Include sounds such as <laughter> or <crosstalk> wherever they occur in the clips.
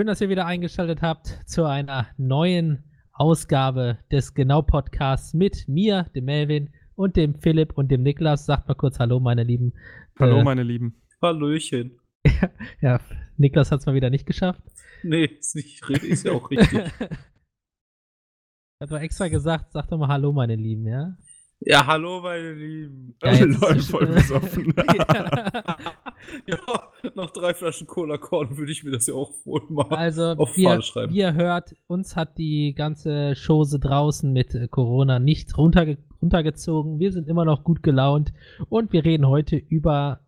Schön, dass ihr wieder eingeschaltet habt zu einer neuen Ausgabe des Genau-Podcasts mit mir, dem Melvin und dem Philipp und dem Niklas. Sagt mal kurz Hallo, meine Lieben. Hallo, Äh, meine Lieben. Hallöchen. <laughs> Ja, Niklas hat es mal wieder nicht geschafft. Nee, ist, nicht, ist ja auch richtig. <laughs> Hat mal extra gesagt, sagt doch mal Hallo, meine Lieben, ja? Ja, hallo, meine Lieben. Ja, ist- voll besoffen. Ja, <laughs> nach drei Flaschen Cola Korn würde ich mir das ja auch wohl mal. Also, Auf wie, ihr, schreiben. wie ihr hört, uns hat die ganze Chose draußen mit äh, Corona nicht runterge runtergezogen. Wir sind immer noch gut gelaunt und wir reden heute über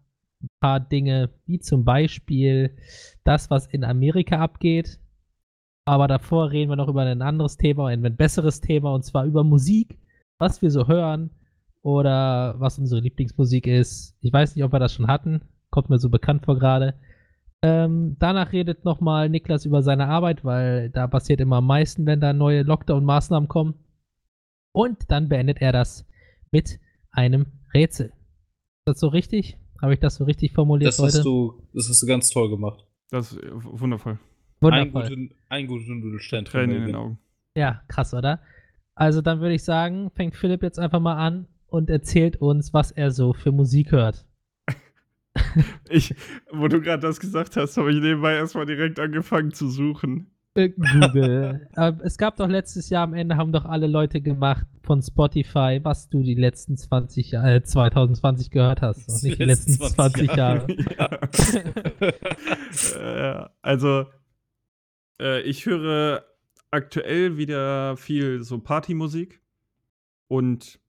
ein paar Dinge, wie zum Beispiel das, was in Amerika abgeht. Aber davor reden wir noch über ein anderes Thema, ein besseres Thema, und zwar über Musik, was wir so hören oder was unsere Lieblingsmusik ist. Ich weiß nicht, ob wir das schon hatten. Kommt mir so bekannt vor gerade. Ähm, danach redet nochmal Niklas über seine Arbeit, weil da passiert immer am meisten, wenn da neue Lockdown-Maßnahmen kommen. Und dann beendet er das mit einem Rätsel. Ist das so richtig? Habe ich das so richtig formuliert Das heute? hast, du, das hast du ganz toll gemacht. Das ist wundervoll. Ein Wundervoll. guten, ein guten Nudelstein. Tränen in den Augen. Ja, krass, oder? Also dann würde ich sagen, fängt Philipp jetzt einfach mal an und erzählt uns, was er so für Musik hört. <laughs> Ich, wo du gerade das gesagt hast, habe ich nebenbei erstmal direkt angefangen zu suchen. Äh, Google. Aber <laughs> es gab doch letztes Jahr am Ende, haben doch alle Leute gemacht von Spotify, was du die letzten 20 Jahre, äh, 2020 gehört hast. Noch nicht die letzten 20 Jahre. <laughs> äh, also, äh, ich höre aktuell wieder viel so Partymusik und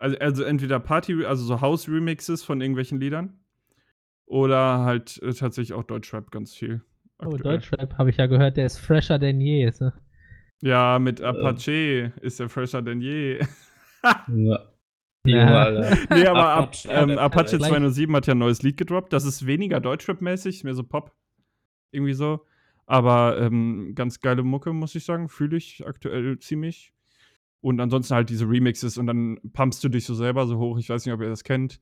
also, also entweder Party, also so House-Remixes von irgendwelchen Liedern oder halt äh, tatsächlich auch Deutschrap ganz viel. Oh, aktuell. Deutschrap habe ich ja gehört, der ist fresher denn je. Ne? Ja, mit Apache ist er fresher denn je. <laughs> Ja. Ja. <laughs> Nee, aber Ap Apache, ähm, Apache gleich- 207 hat ja ein neues Lied gedroppt. Das ist weniger Deutschrap-mäßig, mehr so Pop. Irgendwie so. Aber ähm, ganz geile Mucke, muss ich sagen. Fühle ich aktuell ziemlich. Und ansonsten halt diese Remixes und dann pumpst du dich so selber so hoch. Ich weiß nicht, ob ihr das kennt.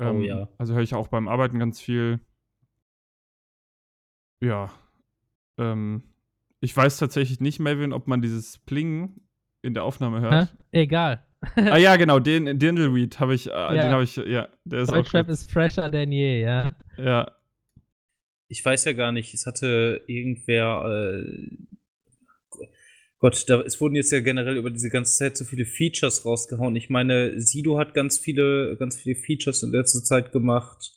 Oh ja. Also höre ich auch beim Arbeiten ganz viel. Ja. Ähm, ich weiß tatsächlich nicht, Melvin, ob man dieses Plingen in der Aufnahme hört. Hä? Egal. ah ja, genau, <laughs> den Dindelweed habe ich, äh, Ja. den habe ich, ja, der ist Deutschrap auch ist fresher denn je, ja. Ja, Ich weiß ja gar nicht, es hatte irgendwer. Äh, Gott, da, es wurden jetzt ja generell über diese ganze Zeit so viele Features rausgehauen. Ich meine, Sido hat ganz viele, ganz viele Features in letzter Zeit gemacht.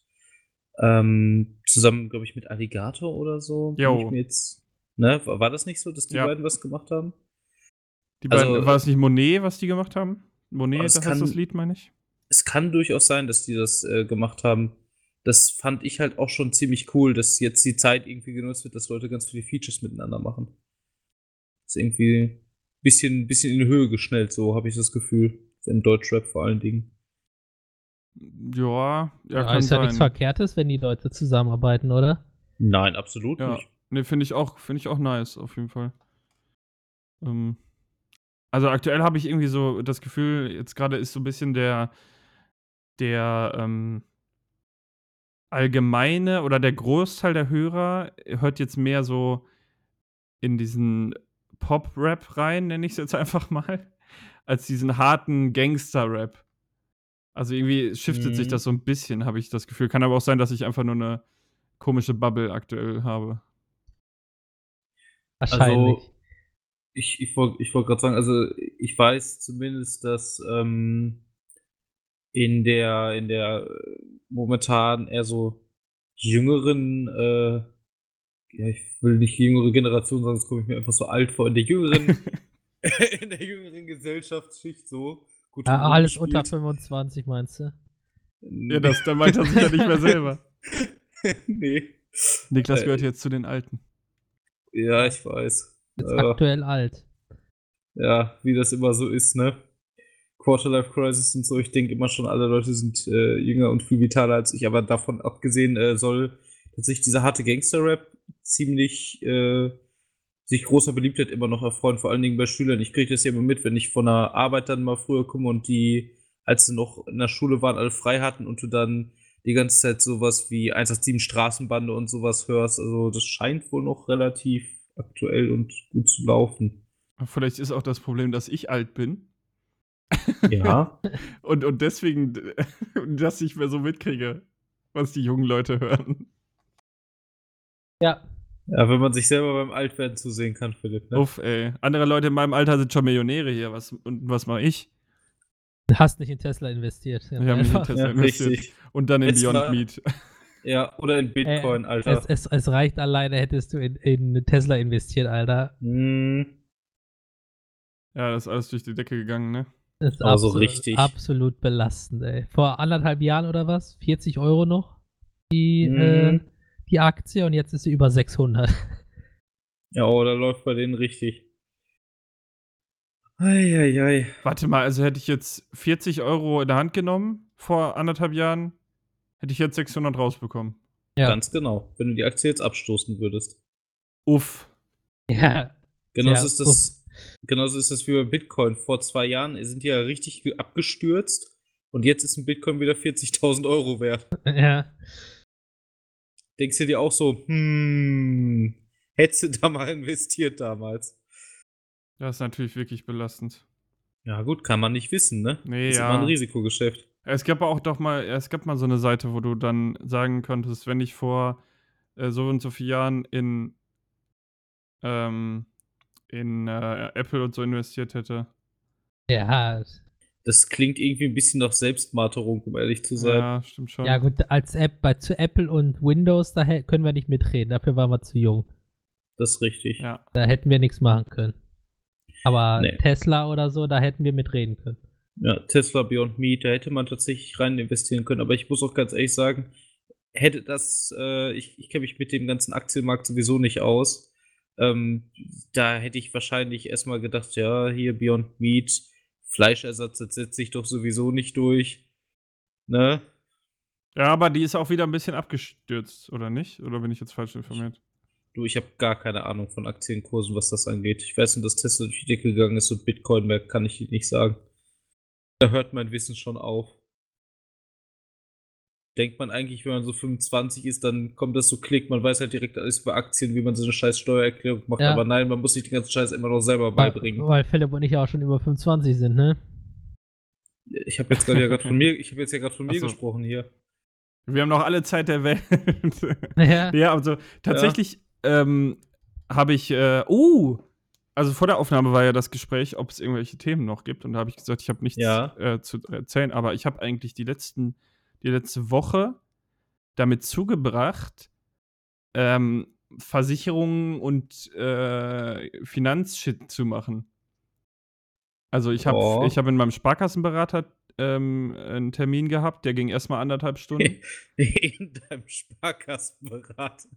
Ähm, zusammen, glaube ich, mit Alligator oder so. Jo. Jetzt, ne? War, das nicht so, dass die Ja. beiden was gemacht haben? die Also, beiden, war es nicht Monet, was die gemacht haben? Monet, das es heißt kann- das Lied, meine ich. Es kann durchaus sein, dass die das äh, gemacht haben. Das fand ich halt auch schon ziemlich cool, dass jetzt die Zeit irgendwie genutzt wird, dass Leute ganz viele Features miteinander machen. ist irgendwie ein bisschen, bisschen in die Höhe geschnellt, so habe ich das Gefühl. In Deutschrap vor allen Dingen. Ja, ja, Ja, kann ist ja nichts Verkehrtes, wenn die Leute zusammenarbeiten, oder? Nein, absolut Ja, nicht. ne, finde ich auch, finde ich auch nice, auf jeden Fall. Ähm, also aktuell habe ich irgendwie so das Gefühl, jetzt gerade ist so ein bisschen der, der ähm, allgemeine oder der Großteil der Hörer hört jetzt mehr so in diesen Pop-Rap rein, nenne ich es jetzt <laughs> einfach mal, als diesen harten Gangster-Rap. Also irgendwie shiftet sich Mhm. das so ein bisschen, habe ich das Gefühl. Kann aber auch sein, dass ich einfach nur eine komische Bubble aktuell habe. Wahrscheinlich. Also, ich, ich wollte ich wollt gerade sagen, also ich weiß zumindest, dass ähm, in der, in der äh, momentan eher so jüngeren, äh, ja, ich will nicht jüngere Generation sagen, sonst komme ich mir einfach so alt vor, in der jüngeren, <laughs> in der jüngeren Gesellschaftsschicht so. Gut, ja, alles gespielt. unter 25, meinst du? Ja, das, dann meint er sich ja nicht mehr selber. <laughs> nee. Niklas Äh, gehört jetzt zu den Alten. Ja, ich weiß. Jetzt Äh, aktuell alt. ja, wie das immer so ist, ne? Quarterlife Crisis und so, ich denke immer schon, alle Leute sind äh, jünger und viel vitaler als ich, aber davon abgesehen äh, soll tatsächlich dieser harte Gangster-Rap ziemlich äh, sich großer Beliebtheit immer noch erfreuen, vor allen Dingen bei Schülern. Ich kriege das ja immer mit, wenn ich von der Arbeit dann mal früher komme und die, als sie noch in der Schule waren, alle frei hatten und du dann die ganze Zeit sowas wie 187 Straßenbande und sowas hörst. Also das scheint wohl noch relativ aktuell und gut zu laufen. Vielleicht ist auch das Problem, dass ich alt bin. Ja. <laughs> und, und deswegen <laughs> das nicht mehr so mitkriege, was die jungen Leute hören. Ja. Ja, wenn man sich selber beim Altwerden zusehen kann, Philipp. Ne? Uff, ey. Andere Leute in meinem Alter sind schon Millionäre hier. Was, und was mache ich? Du hast nicht in Tesla investiert. Ich habe nicht in Tesla Ja, investiert. richtig. Und dann in Jetzt Beyond war- Meat. <laughs> Ja, oder in Bitcoin, Äh, Alter. Es, es, es reicht alleine, hättest du in, in Tesla investiert, Alter. Hm, Ja, das ist alles durch die Decke gegangen, ne? Das ist Aber so absolut, richtig. absolut belastend, ey. Vor anderthalb Jahren oder was? 40 Euro noch? Die, Mhm. äh, die Aktie und jetzt ist sie über 600. ja, oder läuft bei denen richtig. Eieiei. Warte mal, also hätte ich jetzt 40 Euro in der Hand genommen vor anderthalb Jahren, hätte ich jetzt 600 rausbekommen. Ja. Ganz genau. Wenn du die Aktie jetzt abstoßen würdest. Uff. Ja. Genauso Ja, ist das, genauso ist das wie bei Bitcoin. Vor zwei Jahren sind die ja richtig ge- abgestürzt und jetzt ist ein Bitcoin wieder 40.000 Euro wert. <laughs> ja. Denkst du dir auch so, hm, hättest du da mal investiert damals? Das ist natürlich wirklich belastend. Ja, gut, kann man nicht wissen, ne? Nee, ist ja. immer ein Risikogeschäft. Es gab auch doch mal, es gab mal so eine Seite, wo du dann sagen konntest, wenn ich vor äh, so und so vielen Jahren in, ähm, in äh, Apple und so investiert hätte. Ja. Das klingt irgendwie ein bisschen nach Selbstmarterung, um ehrlich zu sein. Ja, stimmt schon. Ja, gut, als App bei zu Apple und Windows, da können wir nicht mitreden. Dafür waren wir zu jung. Das ist richtig. Ja. Da hätten wir nichts machen können. Aber Nee. Tesla oder so, da hätten wir mitreden können. Ja, Tesla Beyond Meat, da hätte man tatsächlich rein investieren können. Aber ich muss auch ganz ehrlich sagen, hätte das, äh, ich, ich kenne mich mit dem ganzen Aktienmarkt sowieso nicht aus. Ähm, da hätte ich wahrscheinlich erstmal gedacht, ja, hier Beyond Meat, Fleischersatz, das setzt sich doch sowieso nicht durch. Ne? Ja, aber die ist auch wieder ein bisschen abgestürzt, oder nicht? Oder bin ich jetzt falsch informiert? Du, ich habe gar keine Ahnung von Aktienkursen, was das angeht. Ich weiß nur, dass Tesla durch die Decke gegangen ist und Bitcoin, mehr kann ich nicht sagen. Da hört mein Wissen schon auf. Denkt man eigentlich, wenn man so 25 ist, dann kommt das so Klick, man weiß halt direkt alles über Aktien, wie man so eine scheiß Steuererklärung macht, Ja. aber nein, man muss sich den ganzen Scheiß immer noch selber Weil, beibringen. weil Philipp und ich ja auch schon über 25 sind, ne? Ich habe jetzt gerade ja gerade <laughs> von mir, ich habe jetzt ja gerade von mir so. gesprochen hier. Wir haben noch alle Zeit der Welt. <laughs> Ja. <laughs> ja, also tatsächlich ähm, habe ich, äh, uh, also vor der Aufnahme war ja das Gespräch, ob es irgendwelche Themen noch gibt. Und da habe ich gesagt, ich habe nichts Ja. äh, zu erzählen, aber ich habe eigentlich die letzten, die letzte Woche damit zugebracht, ähm, Versicherungen und äh, Finanzshit zu machen. Also ich habe Oh. ich hab in meinem Sparkassenberater ähm, einen Termin gehabt, der ging erstmal anderthalb Stunden. <laughs> In deinem Sparkassenberater.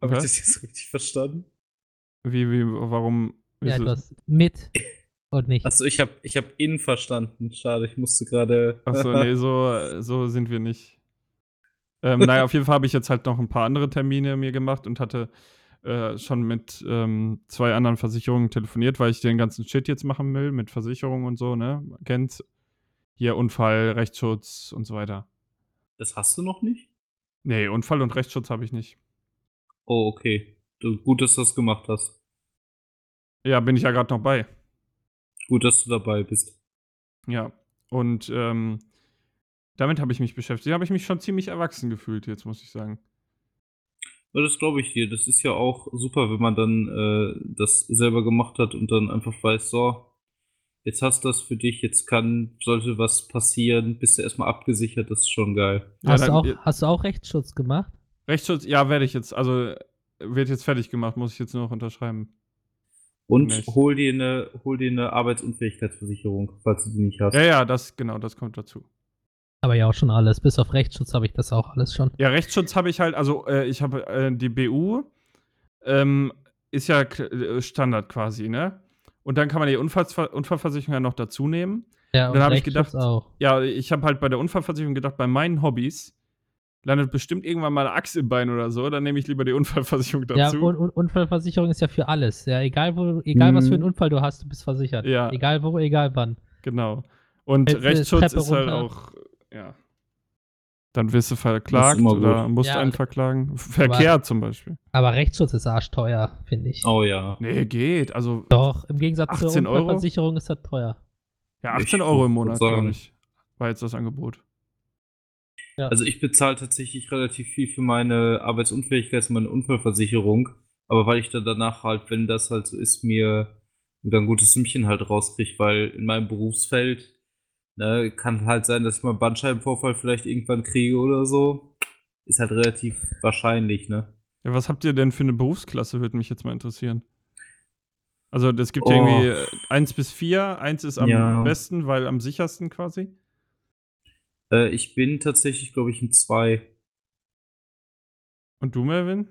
Habe ich das jetzt richtig verstanden? Wie, wie, warum? Ja, du hast mit <laughs> und nicht. Achso, ich habe ich hab in verstanden. Schade, ich musste gerade. Achso, nee, so, so sind wir nicht. Ähm, <laughs> naja, auf jeden Fall habe ich jetzt halt noch ein paar andere Termine mir gemacht und hatte äh, schon mit ähm, zwei anderen Versicherungen telefoniert, weil ich den ganzen Shit jetzt machen will, mit Versicherungen und so, ne? Man Kennt's. Hier Unfall, Rechtsschutz und so weiter. Das hast du noch nicht? Nee, Unfall und Rechtsschutz habe ich nicht. Oh, okay. Du, gut, dass du das gemacht hast. Ja, bin ich ja gerade noch bei. Gut, dass du dabei bist. Ja. Und ähm, damit habe ich mich beschäftigt. Da habe ich mich schon ziemlich erwachsen gefühlt, jetzt muss ich sagen. Ja, das glaube ich dir. Das ist ja auch super, wenn man dann äh, das selber gemacht hat und dann einfach weiß, so, jetzt hast du das für dich, jetzt kann, sollte was passieren, bist du erstmal abgesichert, das ist schon geil. Ja, hast, du dann- auch, hast du auch Rechtsschutz gemacht? Rechtsschutz, ja, werde ich jetzt. Also wird jetzt fertig gemacht, muss ich jetzt nur noch unterschreiben. Und hol dir eine, hol dir eine Arbeitsunfähigkeitsversicherung, falls du die nicht hast. Ja, ja, das, genau, das kommt dazu. Aber ja auch schon alles. Bis auf Rechtsschutz habe ich das auch alles schon. Ja, Rechtsschutz habe ich halt, also äh, ich habe äh, die BU, ähm, ist ja äh, Standard quasi, ne? Und dann kann man die Unfallsver Unfallversicherung ja noch dazu nehmen. Ja, Dann und hab ich Rechtsschutz gedacht, auch. Ja, ich habe halt bei der Unfallversicherung gedacht, bei meinen Hobbys landet bestimmt irgendwann mal eine Axt im Bein oder so, dann nehme ich lieber die Unfallversicherung Ja, dazu. und, und Unfallversicherung ist ja für alles. Ja, egal wo, egal was für einen Mhm. Unfall du hast, du bist versichert. Ja. Egal wo, egal wann. genau. Und Jetzt, äh, Rechtsschutz Treppe ist halt runter. auch, ja. Dann wirst du verklagt oder musst Ja, einen verklagen. Verkehr zum Beispiel. Aber Rechtsschutz ist arschteuer, finde ich. Oh ja. Nee, geht. Also Doch, im Gegensatz zur 18 Euro? Unfallversicherung ist das teuer. ja, Ich 18 Euro im Monat, glaube ich. War jetzt das Angebot. Also ich bezahle tatsächlich relativ viel für meine Arbeitsunfähigkeit, meine Unfallversicherung. Aber weil ich dann danach halt, wenn das halt so ist, mir wieder ein gutes Sümmchen halt rauskriege, weil in meinem Berufsfeld ne, kann halt sein, dass ich mal einen Bandscheibenvorfall vielleicht irgendwann kriege oder so. Ist halt relativ wahrscheinlich, ne? Ja, was habt ihr denn für eine Berufsklasse, würde mich jetzt mal interessieren. Also, es gibt Oh. ja irgendwie äh, 1 bis 4. 1 ist am Ja. besten, weil am sichersten quasi. Äh, ich bin tatsächlich, glaube ich, ein 2. Und du, Melvin?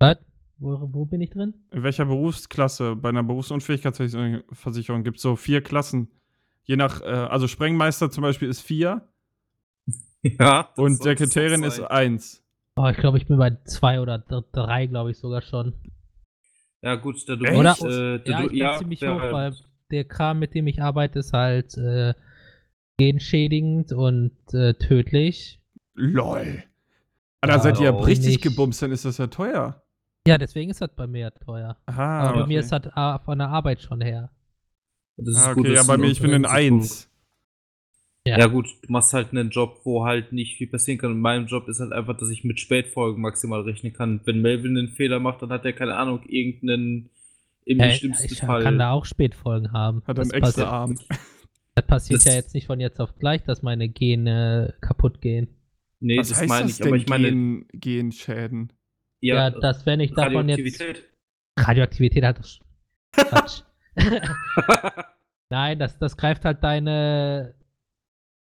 Was? Wo, wo bin ich drin? In welcher Berufsklasse bei einer Berufsunfähigkeitsversicherung gibt es so vier Klassen? Je nach, äh, also Sprengmeister zum Beispiel ist 4 <laughs> Ja. und Sekretärin ist sein. 1. Oh, ich glaube, ich bin bei zwei oder drei, glaube ich sogar schon. Ja, gut, da du Echt? Oder? bist, äh, da Ja, du, ich bin ziemlich ja, hoch, weil der Kram, mit dem ich arbeite, ist halt äh, genschädigend und äh, tödlich. LOL. Ah, da Ja, seid ihr auch richtig nicht. gebumst, dann ist das ja teuer. Ja, deswegen ist das bei mir teuer. Aha, Aber bei okay. mir ist das ah, von der Arbeit schon her. Das ist ah, gut, okay, ja, dass bei mir, ich bin in 1. Ja. Ja. gut, du machst halt einen Job, wo halt nicht viel passieren kann. Und mein Job ist halt einfach, dass ich mit Spätfolgen maximal rechnen kann. Wenn Melvin einen Fehler macht, dann hat er keine Ahnung, irgendeinen im Äh, schlimmsten ich Fall. kann da auch Spätfolgen haben. Hat das, einen extra Arm. Das passiert Das- ja jetzt nicht von jetzt auf gleich, dass meine Gene kaputt gehen. nee, Was das heißt meine das ich, denn, aber ich meine, Gen Genschäden? Ja, dass wenn ich davon jetzt. Radioaktivität. Radioaktivität hat doch. Quatsch. <laughs> <laughs> Nein, das, das greift halt deine.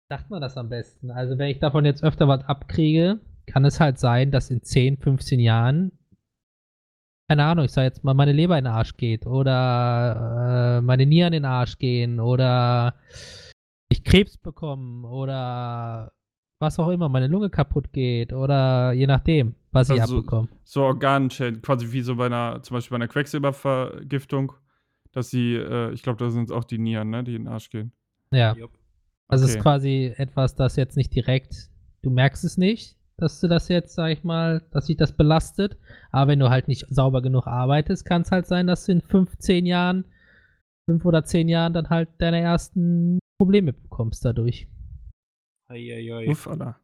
Sagt man das am besten? Also, wenn ich davon jetzt öfter was abkriege, kann es halt sein, dass in 10, 15 Jahren, keine Ahnung, ich sag jetzt mal, meine Leber in den Arsch geht oder äh, meine Nieren in den Arsch gehen oder ich Krebs bekomme oder was auch immer, meine Lunge kaputt geht oder je nachdem, was ich Also, abbekomme. So Organschäden, quasi wie so bei einer, zum Beispiel bei einer Quecksilbervergiftung, dass sie, äh, ich glaube, da sind es auch die Nieren, ne, die in den Arsch gehen. Ja. Jupp. Also es Okay. ist quasi etwas, das jetzt nicht direkt, du merkst es nicht, dass du das jetzt, sag ich mal, dass sich das belastet. Aber wenn du halt nicht sauber genug arbeitest, kann es halt sein, dass du in fünf, zehn Jahren, fünf oder zehn Jahren dann halt deine ersten Probleme bekommst dadurch. Eieiei. Uff, Alter.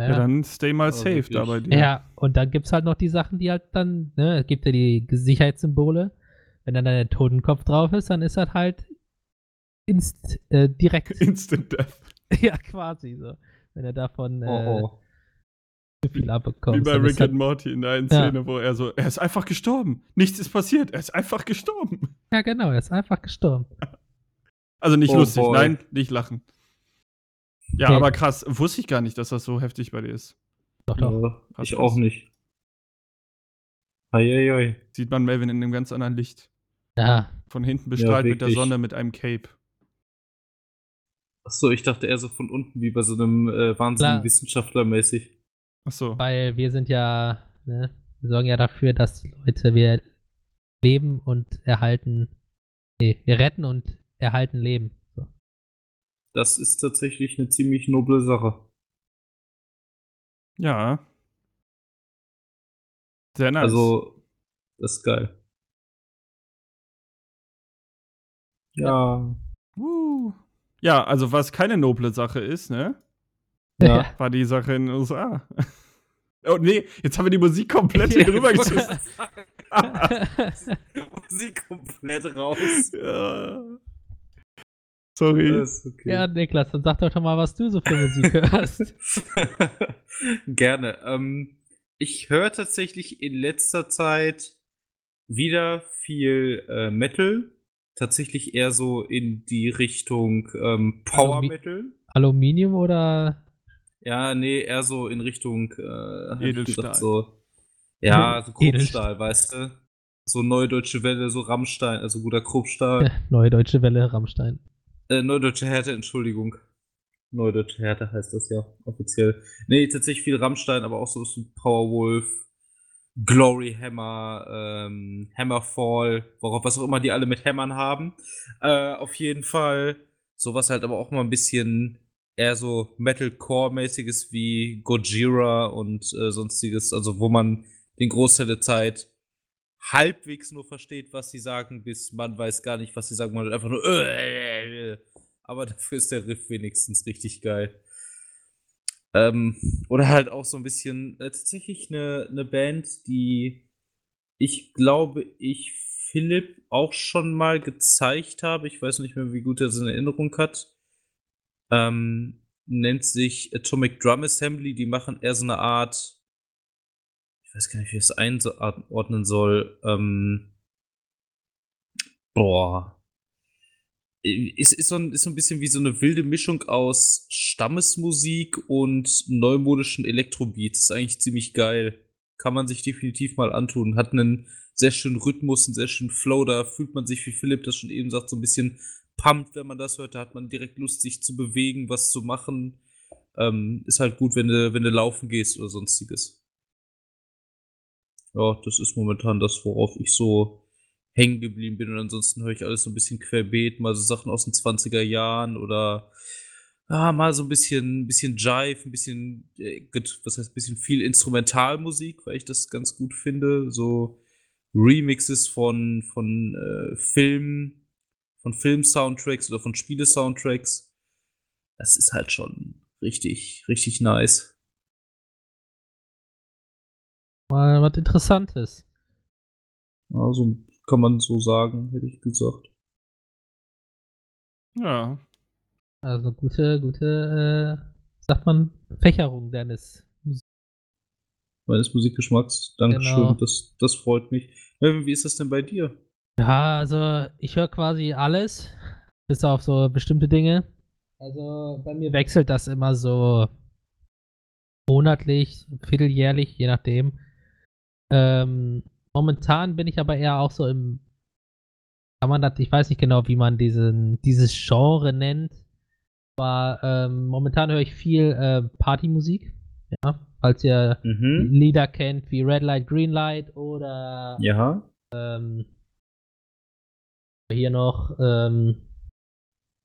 Ja, Ja, dann stay mal Aber safe da bei wirklich. dir. ja und dann gibt es halt noch die Sachen, die halt dann, ne, es gibt ja die Sicherheitssymbole. Wenn dann dein Totenkopf drauf ist, dann ist das halt inst, äh, direkt. <laughs> Instant Death. ja, quasi so. Wenn er davon äh, Oh, oh. zu viel abbekommt. Wie bei Rick and Morty in der einen Ja. Szene, wo er so, er ist einfach gestorben. Nichts ist passiert, er ist einfach gestorben. Ja, genau, er ist einfach gestorben. <laughs> Also nicht Oh lustig, boy. nein, nicht lachen. Ja, Nee. aber krass, wusste ich gar nicht, dass das so heftig bei dir ist. Doch, doch. Ja, ich auch nicht. Eieiei. Sieht man Melvin in einem ganz anderen Licht. Ja, Von hinten bestrahlt mit der. Sonne mit einem Cape. Achso, ich dachte eher so von unten, wie bei so einem äh, wahnsinnigen. Wissenschaftler mäßig. Achso. weil wir sind ja, ne, wir sorgen ja dafür, dass die Leute, wir leben und erhalten, nee, wir retten und erhalten Leben. So. Das ist tatsächlich eine ziemlich noble Sache. Ja. Sehr nice. Also, das ist geil. Ja. Uh. Ja, also was keine noble Sache ist, ne? Ja. War die Sache in den USA. <laughs> Oh nee, jetzt haben wir die Musik komplett hier rübergeschissen. <laughs> Musik komplett raus. ja. Sorry. Okay. ja, Niklas, dann sag doch schon mal, was du so für Musik <laughs> hörst. Gerne. Ähm, ich höre tatsächlich in letzter Zeit wieder viel äh, Metal. Tatsächlich eher so in die Richtung ähm, Power Metal. Aluminium oder? Ja, nee, eher so in Richtung äh, Edelstahl. so, ja, <laughs> so Edelstahl. Kruppstahl, weißt du? So Neudeutsche Welle, so Rammstein, also guter Kruppstahl. <laughs> Neue Deutsche Welle, Rammstein. Äh, Neudeutsche Härte, Entschuldigung. Neudeutsche Härte heißt das ja offiziell. Nee, tatsächlich viel Rammstein, aber auch so wie Powerwolf, Glory Hammer, ähm, Hammerfall, worauf was auch immer die alle mit Hämmern haben. Äh, auf jeden Fall sowas halt aber auch mal ein bisschen eher so Metalcore-mäßiges wie Gojira und äh, sonstiges, also wo man den Großteil der Zeit halbwegs nur versteht, was sie sagen, bis man weiß gar nicht, was sie sagen, man hat einfach nur äh, <laughs> aber dafür ist der Riff wenigstens richtig geil. Ähm, oder halt auch so ein bisschen äh, tatsächlich eine, eine Band, die ich glaube, ich Philipp auch schon mal gezeigt habe. Ich weiß nicht mehr, wie gut er in Erinnerung hat. Ähm, nennt sich Atomic Drum Assembly. Die machen eher so eine Art, ich weiß gar nicht, wie ich es einordnen soll. Ähm, boah. Ist, ist, so ein, ist so ein bisschen wie so eine wilde Mischung aus Stammesmusik und neumodischen Elektrobeats. Ist eigentlich ziemlich geil. Kann man sich definitiv mal antun. Hat einen sehr schönen Rhythmus, einen sehr schönen Flow. Da fühlt man sich, wie Philipp das schon eben sagt, so ein bisschen pumped, wenn man das hört. Da hat man direkt Lust, sich zu bewegen, was zu machen. Ähm, ist halt gut, wenn du, wenn du laufen gehst oder sonstiges. Ja, das ist momentan das, worauf ich so hängen geblieben bin. Und ansonsten höre ich alles so ein bisschen querbeet, mal so Sachen aus den 20er Jahren oder ah, mal so ein bisschen, bisschen Jive, ein bisschen, äh, was heißt, ein bisschen viel Instrumentalmusik, weil ich das ganz gut finde. So Remixes von, von äh, Filmen, von Film-Soundtracks oder von Spiele-Soundtracks. Das ist halt schon richtig, richtig nice. Mal was Interessantes. Also kann man so sagen, hätte ich gesagt. Ja. Also gute, gute, äh, sagt man, Fächerung deines meines Musikgeschmacks. Dankeschön, genau. das, das freut mich. Wie ist das denn bei dir? Ja, also ich höre quasi alles, bis auf so bestimmte Dinge. Also bei mir wechselt das immer so monatlich, vierteljährlich, je nachdem. Ähm, momentan bin ich aber eher auch so im, kann man das, ich weiß nicht genau, wie man diesen, dieses Genre nennt. Aber ähm, momentan höre ich viel äh, Partymusik. Ja, falls ihr mhm. Lieder kennt wie Red Light, Green Light oder ja. Ähm, hier noch ähm,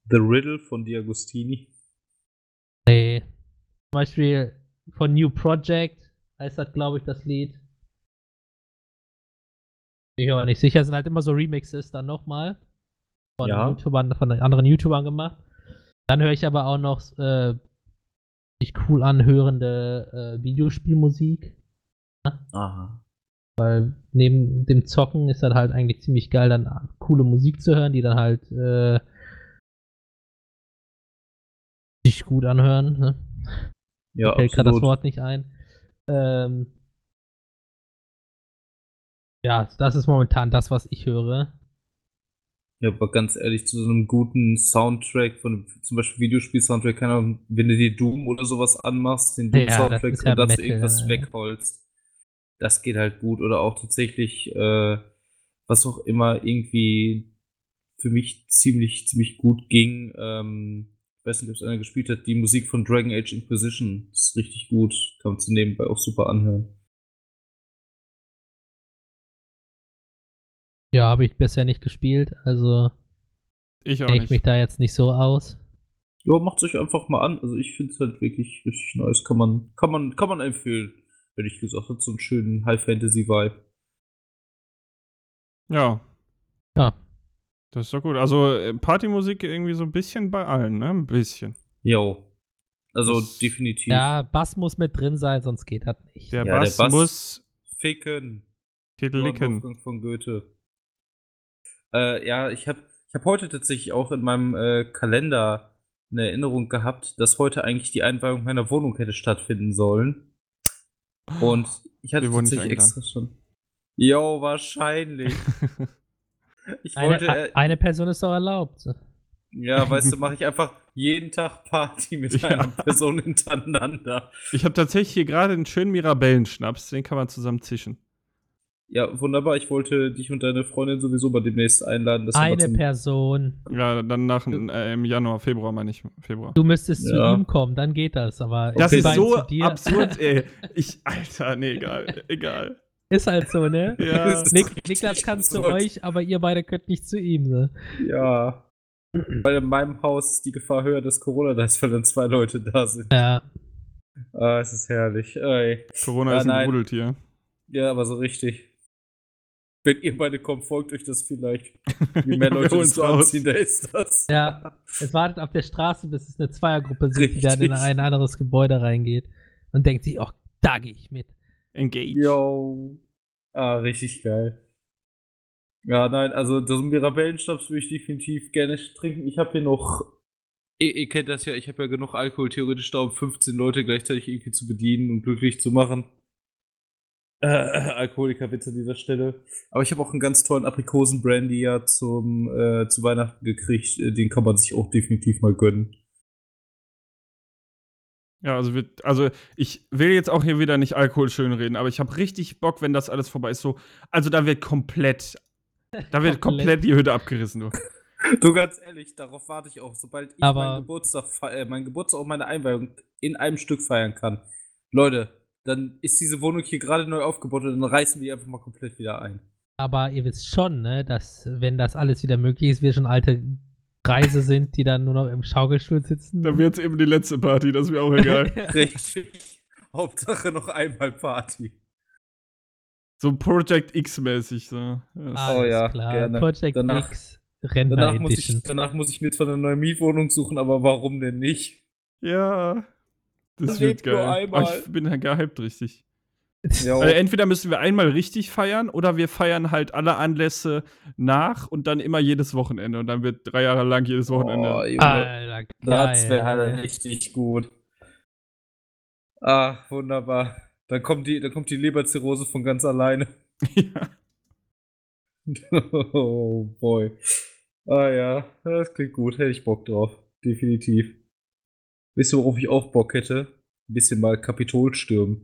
The Riddle von Diagostini. Nee. Zum Beispiel von New Project heißt das, glaube ich, das Lied. Ich bin aber nicht sicher, es sind halt immer so Remixes dann nochmal. Von ja. YouTubern, von anderen YouTubern gemacht. Dann höre ich aber auch noch äh, sich cool anhörende äh, Videospielmusik. Aha. Weil neben dem Zocken ist das halt eigentlich ziemlich geil, dann coole Musik zu hören, die dann halt äh, sich gut anhören. Ne? Ja, Mir fällt gerade das Wort nicht ein. Ähm, ja, das ist momentan das, was ich höre. Ja, aber ganz ehrlich, zu so einem guten Soundtrack von zum Beispiel Videospiel-Soundtrack, keine Ahnung, wenn du dir Doom oder sowas anmachst, den Doom-Soundtrack ja, und dazu irgendwas ja. wegholst, das geht halt gut. Oder auch tatsächlich, äh, was auch immer irgendwie für mich ziemlich, ziemlich gut ging, ähm, ich weiß nicht, ob es einer gespielt hat, die Musik von Dragon Age Inquisition ist richtig gut, kann man zu nebenbei auch super anhören. Ja, habe ich bisher nicht gespielt, also ich auch ich mich da jetzt nicht so aus. Ja, macht sich einfach mal an. Also ich finde es halt wirklich richtig nice. Kann man, kann man, kann man empfehlen, hätte ich gesagt. Hat so einen schönen High Fantasy Vibe. Ja. Ja. Das ist doch gut. Also äh, Partymusik irgendwie so ein bisschen bei allen, ne? Ein bisschen. Jo. Also das definitiv. Ja, Bass muss mit drin sein, sonst geht das nicht. Der, ja, Bass, der Bass muss ficken. Titelicken. Von Goethe. Äh, ja, ich habe ich hab heute tatsächlich auch in meinem äh, Kalender eine Erinnerung gehabt, dass heute eigentlich die Einweihung meiner Wohnung hätte stattfinden sollen. Und ich hatte tatsächlich extra schon. Jo, wahrscheinlich. <laughs> ich wollte. Eine, äh, eine Person ist doch erlaubt. Ja, weißt du, mache ich einfach jeden Tag Party mit ja. einer Person hintereinander. Ich habe tatsächlich hier gerade einen schönen Mirabellenschnaps, den kann man zusammen zischen. Ja, wunderbar. Ich wollte dich und deine Freundin sowieso mal demnächst einladen. Eine Person. Ja, dann nach äh, im Januar, Februar meine ich. Februar. Du müsstest ja. zu ihm kommen, dann geht das. Aber das ist so absurd, <laughs> ey. Ich, Alter, nee, egal. egal. Ist halt so, ne? Ja. <laughs> Nik Niklas kann zu euch, aber ihr beide könnt nicht zu ihm, ne? Ja. Weil in meinem Haus ist die Gefahr höher, dass Corona da ist, weil dann zwei Leute da sind. Ja, Ah, es ist herrlich. Ey. Corona Ja, ist ein nein. Rudeltier. Ja, aber so richtig. Wenn ihr beide kommt, folgt euch das vielleicht. <laughs> Je mehr Leute raus. anziehen, da ist das. ja. Es wartet auf der Straße, bis es eine Zweiergruppe sieht, die dann in ein anderes Gebäude reingeht und denkt sich, oh, da gehe ich mit. Engage. Yo. Ah, richtig geil. Ja, nein, also das Mirabellenschnaps würde ich definitiv gerne trinken. Ich habe hier noch. Ihr, ihr kennt das ja, ich habe ja genug Alkohol, theoretisch da, um 15 Leute gleichzeitig irgendwie zu bedienen und glücklich zu machen. Äh, Alkoholikerwitz an dieser Stelle. Aber ich habe auch einen ganz tollen Aprikosen-Brandy ja zum, äh, zu Weihnachten gekriegt. Äh, Den kann man sich auch definitiv mal gönnen. Ja, also, wir, also ich will jetzt auch hier wieder nicht Alkohol schönreden, aber ich habe richtig Bock, wenn das alles vorbei ist. So, also da wird komplett, da wird <laughs> komplett die Hütte abgerissen. Du. <laughs> Du ganz ehrlich, darauf warte ich auch, sobald ich Aber- meinen Geburtstag, äh, meinen Geburtstag und meine Einweihung in einem Stück feiern kann. Leute, dann ist diese Wohnung hier gerade neu aufgebaut und dann reißen wir die einfach mal komplett wieder ein. Aber ihr wisst schon, ne, dass, wenn das alles wieder möglich ist, wir schon alte Reise sind, die dann nur noch im Schaukelstuhl sitzen. Dann wird es eben die letzte Party, das ist mir auch egal. <laughs> Richtig. Hauptsache noch einmal Party. so Project X-mäßig. So. Ja. Oh ja, klar. gerne. Project Danach- X Rentner Danach muss, ich, danach muss ich mir zwar eine neue Mietwohnung suchen, aber warum denn nicht? ja. Das wird geil. Oh, ich bin ja gehypt richtig. Also entweder müssen wir einmal richtig feiern oder wir feiern halt alle Anlässe nach und dann immer jedes Wochenende. Und dann wird drei Jahre lang jedes Wochenende. Oh, Junge. Alter, Das wäre halt richtig gut. Ah, wunderbar. Dann kommt die, dann kommt die Leberzirrhose von ganz alleine. ja. <laughs> oh boy. Ah ja, das klingt gut. Hätte ich Bock drauf. Definitiv. Wisst ihr, worauf ich auch Bock hätte? Ein bisschen mal Kapitol stürmen.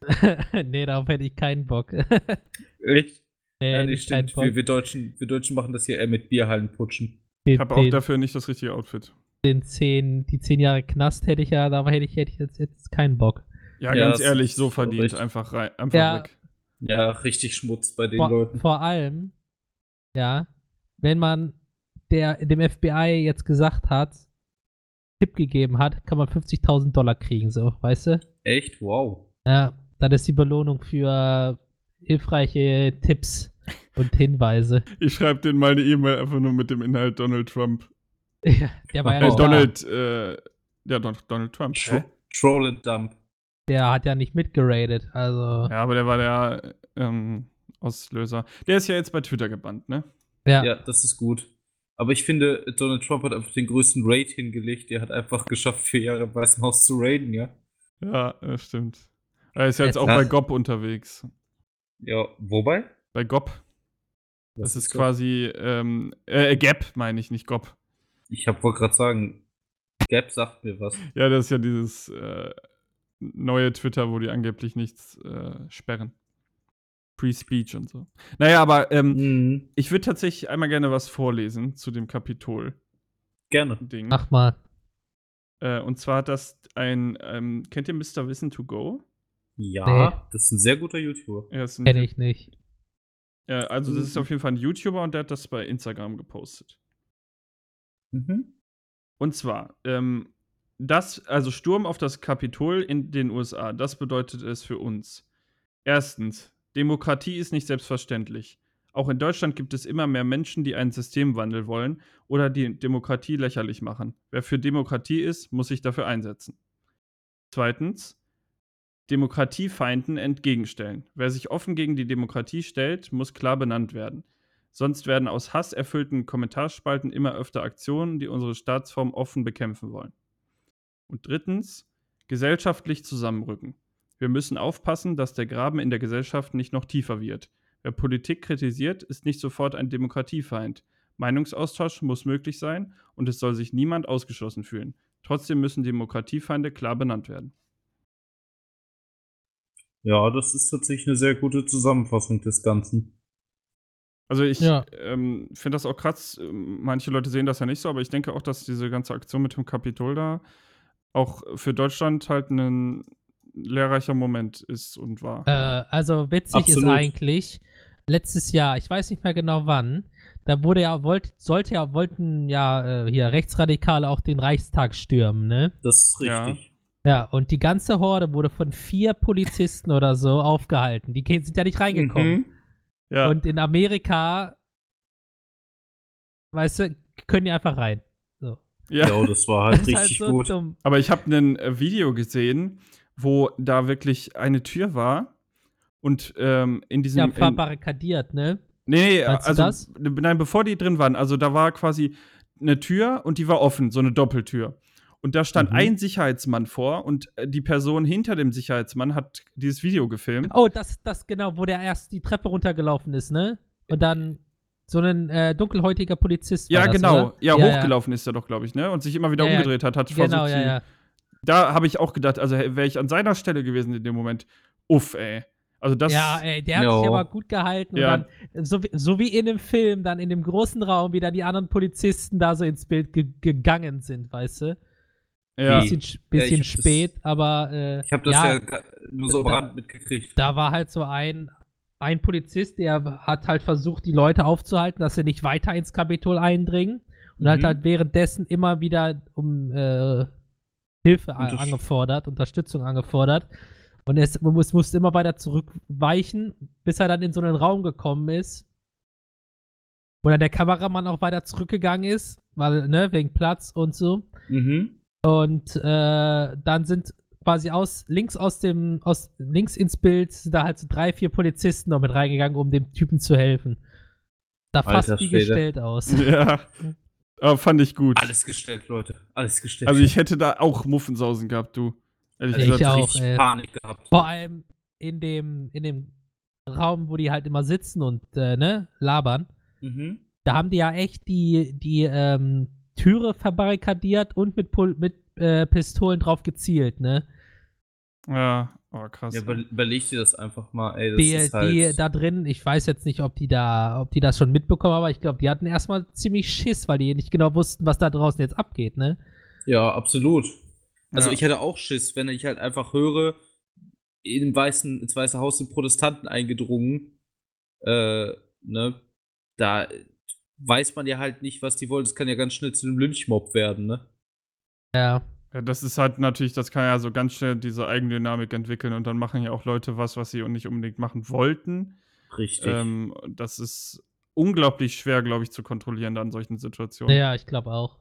<laughs> nee, darauf hätte ich keinen Bock. <laughs> Echt? nee, Ja, keinen stimmt. Bock. Wir, wir, Deutschen, wir Deutschen machen das hier eher mit Bierhallen putschen. Ich habe auch dafür nicht das richtige Outfit. den zehn, die zehn Jahre Knast hätte ich ja, darauf hätte ich, hätte ich jetzt, jetzt keinen Bock. Ja, Ja, ganz ehrlich, so verdient. recht. Einfach rein, einfach Ja. weg. Ja, richtig Schmutz bei den Vor, Leuten. vor allem, ja, wenn man der, dem FBI jetzt gesagt hat, Tipp gegeben hat, kann man 50.000 Dollar kriegen, so, weißt du? Echt? Wow. Ja, das ist die Belohnung für hilfreiche Tipps und Hinweise. <laughs> Ich schreibe denen mal eine E-Mail einfach nur mit dem Inhalt Donald Trump. Ja, der war ja Äh, nicht da. Donald, äh, ja, Don Donald Trump. Tro Hä? Troll and Dump. Der hat ja nicht mitgeradet, also. Ja, aber der war der ähm, Auslöser. Der ist ja jetzt bei Twitter gebannt, ne? Ja, Ja, das ist gut. Aber ich finde, Donald Trump hat einfach den größten Raid hingelegt. Der hat einfach geschafft, vier Jahre im Weißen Haus zu raiden, ja? Ja, das stimmt. Er ist ja jetzt auch bei GOP unterwegs. Ja, wobei? Bei GOP. Das ist so? quasi, ähm, äh, Gap meine ich, nicht GOP. Ich hab wollte gerade sagen, Gap sagt mir was. Ja, das ist ja dieses äh, neue Twitter, wo die angeblich nichts äh, sperren. Free Speech und so. Naja, aber ähm, Mhm. ich würde tatsächlich einmal gerne was vorlesen zu dem Kapitol-Ding. Gerne. mach mal. Äh, und zwar hat das ein, ähm, kennt ihr Mr. Wissen to Go? Ja, Nee. das ist ein sehr guter YouTuber. Er ein, Kenne ich nicht. ja, also das ist Mhm. auf jeden Fall ein YouTuber und der hat das bei Instagram gepostet. Mhm. Und zwar, ähm, das, also Sturm auf das Kapitol in den USA, das bedeutet es für uns. Erstens, Demokratie ist nicht selbstverständlich. Auch in Deutschland gibt es immer mehr Menschen, die einen Systemwandel wollen oder die Demokratie lächerlich machen. Wer für Demokratie ist, muss sich dafür einsetzen. Zweitens, Demokratiefeinden entgegenstellen. Wer sich offen gegen die Demokratie stellt, muss klar benannt werden. Sonst werden aus hasserfüllten Kommentarspalten immer öfter Aktionen, die unsere Staatsform offen bekämpfen wollen. Und drittens, gesellschaftlich zusammenrücken. Wir müssen aufpassen, dass der Graben in der Gesellschaft nicht noch tiefer wird. Wer Politik kritisiert, ist nicht sofort ein Demokratiefeind. Meinungsaustausch muss möglich sein und es soll sich niemand ausgeschlossen fühlen. Trotzdem müssen Demokratiefeinde klar benannt werden. Ja, das ist tatsächlich eine sehr gute Zusammenfassung des Ganzen. Also ich Ja. ähm, finde das auch krass. ähm, Manche Leute sehen das ja nicht so, aber ich denke auch, dass diese ganze Aktion mit dem Kapitol da auch für Deutschland halt ein lehrreicher Moment ist und war. Äh, also witzig Absolut. ist eigentlich, letztes Jahr, ich weiß nicht mehr genau wann, da wurde ja, wollt, sollte ja, wollten ja äh, hier Rechtsradikale auch den Reichstag stürmen, ne? Das ist Ja. richtig. Ja, und die ganze Horde wurde von vier Polizisten oder so aufgehalten. Die sind ja nicht reingekommen. Mhm. Ja. Und in Amerika, weißt du, können die einfach rein. So. ja. Ja, das war halt Das ist richtig halt so gut. dumm. Aber ich habe ein äh, Video gesehen, wo da wirklich eine Tür war und ähm, in diesem. Ja, verbarrikadiert, ne? nee, nee, also das? nein, bevor die drin waren, also da war quasi eine Tür und die war offen, so eine Doppeltür. Und da stand Mhm. ein Sicherheitsmann vor und äh, die Person hinter dem Sicherheitsmann hat dieses Video gefilmt. Oh, das, das genau, wo der erst die Treppe runtergelaufen ist, ne? Und dann so ein äh, dunkelhäutiger Polizist. Ja, das, genau. Oder? Ja, hochgelaufen ist er doch, glaube ich, ne? Und sich immer wieder Ja, ja. umgedreht hat, hat Genau, versucht, ja, ja. Da habe ich auch gedacht, also wäre ich an seiner Stelle gewesen in dem Moment, uff, ey. Also das. ja, ey, der hat Ja. sich aber gut gehalten. Ja. Und dann, so, wie, so wie in dem Film, dann in dem großen Raum, wie dann die anderen Polizisten da so ins Bild ge gegangen sind, weißt du? ja. Bisschen, sch- bisschen ich hab das- spät, aber äh, Ich habe das ja, ja, nur so am da- Rand mitgekriegt. da war halt so ein, ein Polizist, der hat halt versucht, die Leute aufzuhalten, dass sie nicht weiter ins Kapitol eindringen. Und hat Mhm. halt währenddessen immer wieder um äh, Hilfe Unterst- angefordert, Unterstützung angefordert. Und es, muss, musste immer weiter zurückweichen, bis er dann in so einen Raum gekommen ist. Wo dann der Kameramann auch weiter zurückgegangen ist, weil, ne, wegen Platz und so. Mhm. Und äh, dann sind quasi aus links aus dem aus links ins Bild sind da halt so drei vier Polizisten noch mit reingegangen, um dem Typen zu helfen. Da fast wie gestellt aus. ja. <laughs> Aber fand ich gut. Alles gestellt, Leute. Alles gestellt. Also ich hätte da auch Muffensausen gehabt, du. Ehrlich Ich gesagt. auch. ey. Panik gehabt. Vor allem in dem in dem Raum, wo die halt immer sitzen und äh, ne labern. Mhm. Da haben die ja echt die die ähm, Türe verbarrikadiert und mit Pul mit äh, Pistolen drauf gezielt, ne? Ja, oh krass. Ja, über, überleg dir das einfach mal, ey. Ist halt. da drin, ich weiß jetzt nicht, ob die da, ob die das schon mitbekommen, aber ich glaube, die hatten erstmal ziemlich Schiss, weil die nicht genau wussten, was da draußen jetzt abgeht, ne? ja, absolut. Also Ja. ich hätte auch Schiss, wenn ich halt einfach höre, in weißen, ins Weiße Haus sind Protestanten eingedrungen. Äh, ne? Da weiß man ja halt nicht, was die wollen. Das kann ja ganz schnell zu einem Lynchmob werden, ne? Ja. Ja, das ist halt natürlich, das kann ja so ganz schnell diese Eigendynamik entwickeln und dann machen ja auch Leute was, was sie nicht unbedingt machen wollten. Richtig. Ähm, das ist unglaublich schwer, glaube ich, zu kontrollieren dann in solchen Situationen. Ja, ich glaube auch.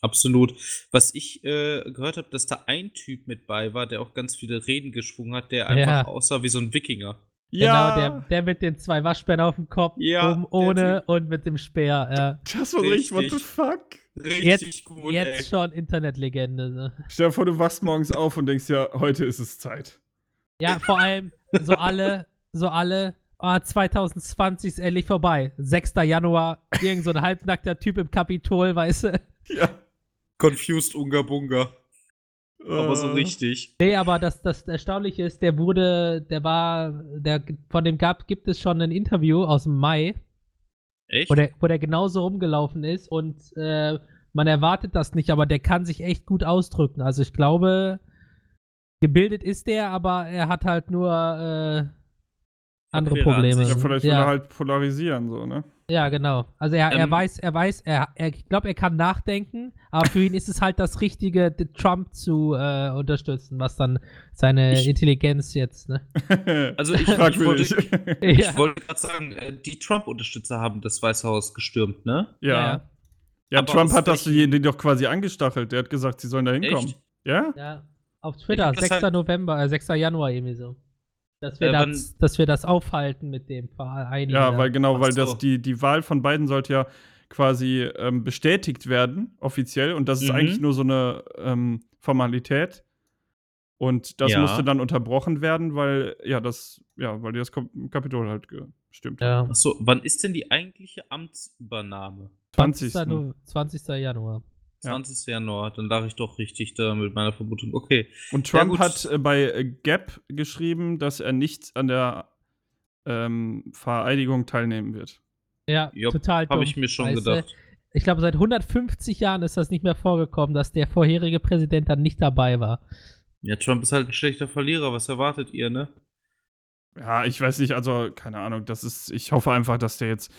Absolut. Was ich äh, gehört habe, dass da ein Typ mit bei war, der auch ganz viele Reden geschwungen hat, der einfach Ja. aussah wie so ein Wikinger. Genau, der, der mit den zwei Waschbären auf dem Kopf, Ja, oben ohne und mit dem Speer. Ja. das war richtig, what the fuck? Richtig Jetzt, gut, jetzt ey. schon Internetlegende. Ne? Stell dir vor, du wachst morgens auf und denkst ja, heute ist es Zeit. Ja, vor allem so alle, so alle, ah, 2020 ist endlich vorbei. 6. Januar, irgend so ein halbnackter Typ im Kapitol, weißt du? Ja. Confused Unga Bunga. Aber so Äh, richtig. Nee, aber das, das Erstaunliche ist, der wurde, der war, der, von dem gab, gibt es schon ein Interview aus dem Mai, Echt? wo der, wo der genauso rumgelaufen ist und äh, man erwartet das nicht, aber der kann sich echt gut ausdrücken. Also ich glaube, gebildet ist der, aber er hat halt nur äh, andere Probleme. Ja, vielleicht will ja. er halt polarisieren, so, ne? Ja, genau. Also er, er Ähm, weiß, er weiß, er, er ich glaube, er kann nachdenken, aber für ihn ist es halt das Richtige, den Trump zu äh, unterstützen, was dann seine Ich- Intelligenz jetzt, ne? <laughs> Also ich- ich fragwürdig. Ich <laughs> Ja. wollte gerade sagen, äh, die Trump-Unterstützer haben das Weiße Haus gestürmt, ne? ja. Ja, Aber Trump hat das die doch quasi angestachelt. Der hat gesagt, sie sollen da hinkommen. Ja? Ja, auf Twitter, hab das 6. halt- November, äh, 6. Januar irgendwie so. Dass wir, Äh, wann- das, dass wir das aufhalten mit dem Vereinigen. Ja, weil genau, weil so. das die, die Wahl von beiden sollte ja quasi ähm, bestätigt werden, offiziell. Und das ist Mhm. eigentlich nur so eine ähm, Formalität. Und das Ja. musste dann unterbrochen werden, weil, ja, das, ja, weil die das Kap- Kapitol halt gestimmt haben. Ja, Achso, wann ist denn die eigentliche Amtsübernahme? 20. 20. No 20. Januar. Ja. 20. Januar, dann lag ich doch richtig da mit meiner Vermutung. Okay. Und Ja, Trump gut. hat äh, bei äh, Gap geschrieben, dass er nicht an der ähm, Vereidigung teilnehmen wird. Ja, Jupp, total. Habe ich mir schon weißt du? gedacht. Ich glaube, seit 150 Jahren ist das nicht mehr vorgekommen, dass der vorherige Präsident dann nicht dabei war. Ja, Trump ist halt ein schlechter Verlierer. Was erwartet ihr, ne? Ja, ich weiß nicht, also keine Ahnung, das ist, ich hoffe einfach, dass der jetzt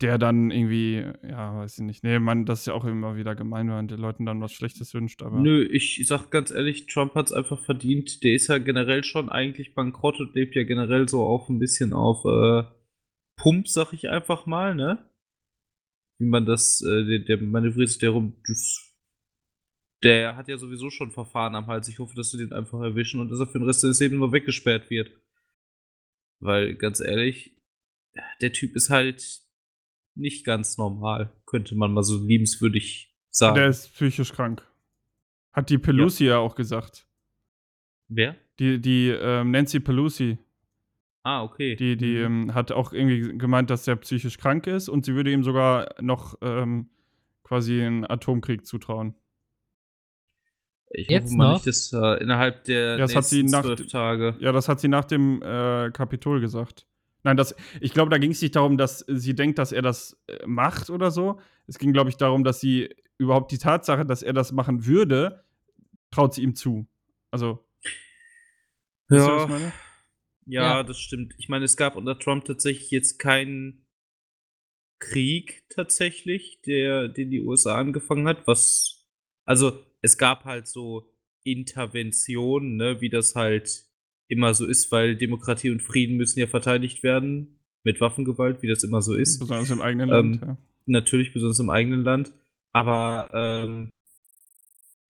der dann irgendwie, ja, weiß ich nicht. Nee, man, das ist ja auch immer wieder gemein, wenn man den Leuten dann was Schlechtes wünscht, aber. Nö, ich sag ganz ehrlich, Trump hat es einfach verdient. Der ist ja generell schon eigentlich bankrott und lebt ja generell so auch ein bisschen auf äh, Pump, sag ich einfach mal, ne? Wie man das, äh, der, der manövriert sich darum, das, der hat ja sowieso schon Verfahren am Hals. Ich hoffe, dass sie den einfach erwischen und dass er für den Rest des Lebens nur weggesperrt wird. Weil, ganz ehrlich, der Typ ist halt nicht ganz normal, könnte man mal so liebenswürdig sagen. Der ist psychisch krank. Hat die Pelosi ja, ja auch gesagt. Wer? Die, die ähm, Nancy Pelosi. Ah, okay. Die, die mhm. ähm, hat auch irgendwie gemeint, dass er psychisch krank ist und sie würde ihm sogar noch ähm, quasi einen Atomkrieg zutrauen. Ich Jetzt hoffe mal noch? nicht, dass äh, innerhalb der ja, nächsten zwölf Tage. Ja, das hat sie nach dem äh, Kapitol gesagt. Nein, das, ich glaube, da ging es nicht darum, dass sie denkt, dass er das äh, macht oder so. Es ging, glaube ich, darum, dass sie überhaupt die Tatsache, dass er das machen würde, traut sie ihm zu. Also. Ja. Du, ja, ja, das stimmt. Ich meine, es gab unter Trump tatsächlich jetzt keinen Krieg tatsächlich, der, den die USA angefangen hat, was. Also, es gab halt so Interventionen, ne, wie das halt immer so ist, weil Demokratie und Frieden müssen ja verteidigt werden mit Waffengewalt, wie das immer so ist. Besonders im eigenen ähm, Land, ja. Natürlich, besonders im eigenen Land. Aber ähm,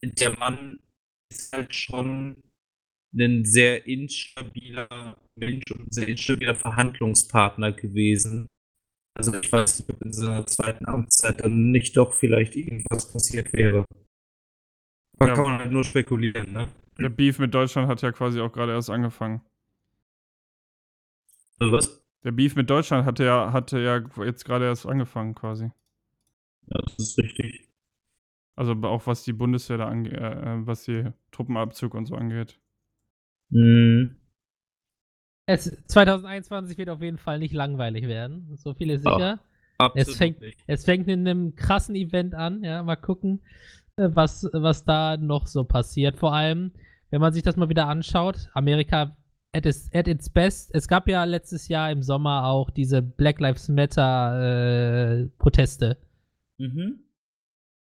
der Mann ist halt schon ein sehr instabiler Mensch und ein sehr instabiler Verhandlungspartner gewesen. Also ich weiß nicht, ob in seiner zweiten Amtszeit dann nicht doch vielleicht irgendwas passiert wäre. Da ja. kann man halt nur spekulieren, ne? Der Beef mit Deutschland hat ja quasi auch gerade erst angefangen. Also was? Der Beef mit Deutschland hatte ja, hatte ja jetzt gerade erst angefangen quasi. Ja, das ist richtig. Also auch was die Bundeswehr da angeht, äh, was die Truppenabzug und so angeht. Mhm. Es, 2021 wird auf jeden Fall nicht langweilig werden. So viel ist sicher. Ach, es, fängt, es fängt mit einem krassen Event an. Ja, mal gucken, äh, was, was da noch so passiert. Vor allem, wenn man sich das mal wieder anschaut, Amerika at its, at its best. Es gab ja letztes Jahr im Sommer auch diese Black Lives Matter äh, Proteste. Mhm.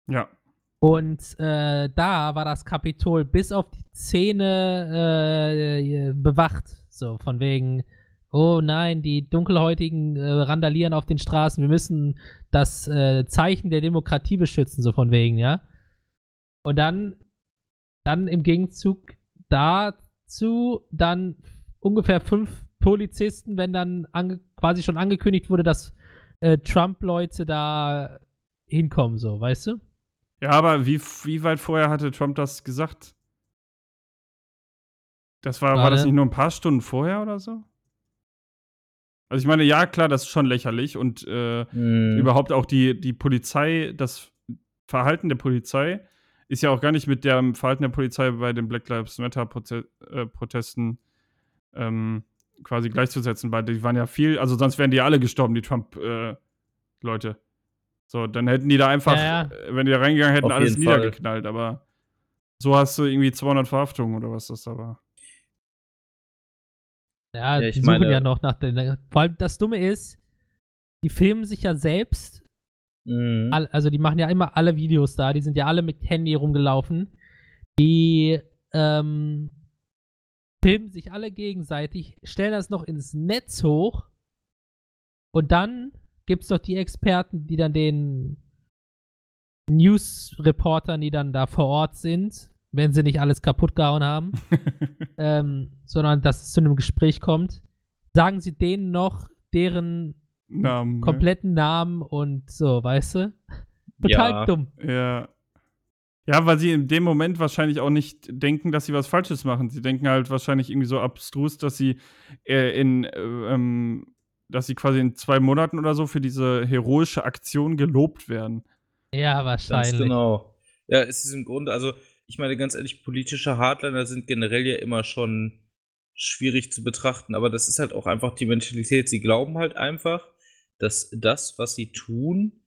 Ja. Und äh, da war das Kapitol bis auf die Zähne äh, bewacht. So, von wegen, oh nein, die Dunkelhäutigen äh, randalieren auf den Straßen. Wir müssen das äh, Zeichen der Demokratie beschützen, so von wegen, ja. Und dann dann im Gegenzug dazu dann ungefähr fünf Polizisten, wenn dann quasi schon angekündigt wurde, dass äh, Trump-Leute da hinkommen, so, weißt du? Ja, aber wie, wie weit vorher hatte Trump das gesagt? Das war, war das nicht nur ein paar Stunden vorher oder so? Also ich meine, ja, klar, das ist schon lächerlich und äh, mm. überhaupt auch die, die Polizei, das Verhalten der Polizei ist ja auch gar nicht mit dem Verhalten der Polizei bei den Black Lives Matter-Protesten äh, ähm, quasi gleichzusetzen, weil die waren ja viel, also sonst wären die ja alle gestorben, die Trump-Leute. Äh, so, dann hätten die da einfach, ja, ja. Äh, wenn die da reingegangen hätten, Auf alles niedergeknallt, Fall. aber so hast du irgendwie 200 Verhaftungen oder was das da war. Ja, ja die suchen meine, ja noch nach den. Vor allem das Dumme ist, die filmen sich ja selbst Mhm. Also die machen ja immer alle Videos da, die sind ja alle mit Handy rumgelaufen. Die ähm, filmen sich alle gegenseitig, stellen das noch ins Netz hoch und dann gibt es doch die Experten, die dann den News-Reportern, die dann da vor Ort sind, wenn sie nicht alles kaputt gehauen haben, <laughs> ähm, sondern dass es zu einem Gespräch kommt, sagen sie denen noch deren Namen, kompletten ne? Namen und so, weißt du? <laughs> Total ja. dumm. Ja. Ja, weil sie in dem Moment wahrscheinlich auch nicht denken, dass sie was Falsches machen. Sie denken halt wahrscheinlich irgendwie so abstrus, dass sie äh, in, äh, ähm, dass sie quasi in zwei Monaten oder so für diese heroische Aktion gelobt werden. Ja, wahrscheinlich. Ganz genau. Ja, es ist im Grunde, also ich meine ganz ehrlich, politische Hardliner sind generell ja immer schon schwierig zu betrachten, aber das ist halt auch einfach die Mentalität. Sie glauben halt einfach, dass das, was sie tun,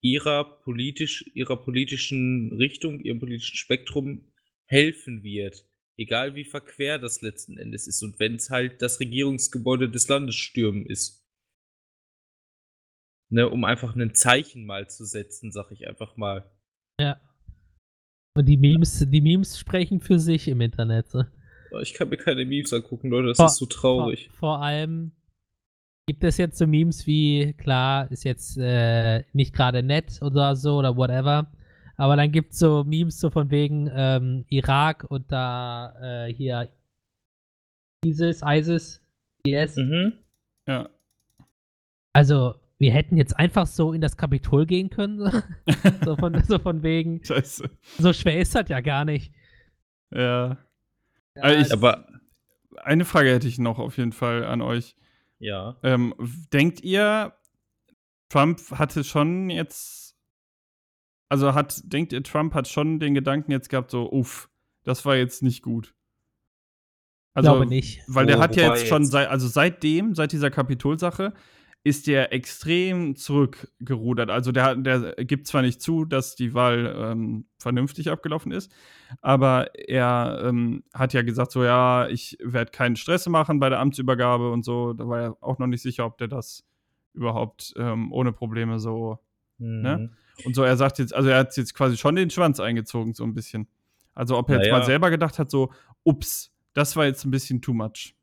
ihrer, politisch, ihrer politischen Richtung, ihrem politischen Spektrum helfen wird. Egal wie verquer das letzten Endes ist. Und wenn es halt das Regierungsgebäude des Landes stürmen ist. Ne, um einfach ein Zeichen mal zu setzen, sag ich einfach mal. Ja. Und die Memes, die Memes sprechen für sich im Internet. So. Ich kann mir keine Memes angucken, Leute, das Vor- ist so traurig. Vor, vor allem gibt es jetzt so Memes wie, klar, ist jetzt äh, nicht gerade nett oder so oder whatever. Aber dann gibt es so Memes so von wegen ähm, Irak und da äh, hier ISIS, ISIS, IS. Mhm. Ja. Also, wir hätten jetzt einfach so in das Kapitol gehen können. so. <laughs> von, so von wegen, Scheiße. so schwer ist das ja gar nicht. Ja. Also ich- Aber, Eine Frage hätte ich noch auf jeden Fall an euch. Ja. Ähm, denkt ihr, Trump hatte schon jetzt, also hat, denkt ihr, Trump hat schon den Gedanken jetzt gehabt, so, uff, das war jetzt nicht gut? Also, Glaube nicht. weil der Wo- hat ja jetzt schon, seit, also seitdem, seit dieser Kapitolsache, ist der extrem zurückgerudert. Also der, der gibt zwar nicht zu, dass die Wahl ähm, vernünftig abgelaufen ist, aber er ähm, hat ja gesagt, so ja, ich werde keinen Stress machen bei der Amtsübergabe und so. Da war er auch noch nicht sicher, ob der das überhaupt ähm, ohne Probleme so. Ne? Mhm. Und so, er sagt jetzt, also er hat jetzt quasi schon den Schwanz eingezogen, so ein bisschen. Also ob er jetzt Naja. mal selber gedacht hat, so, ups, das war jetzt ein bisschen too much.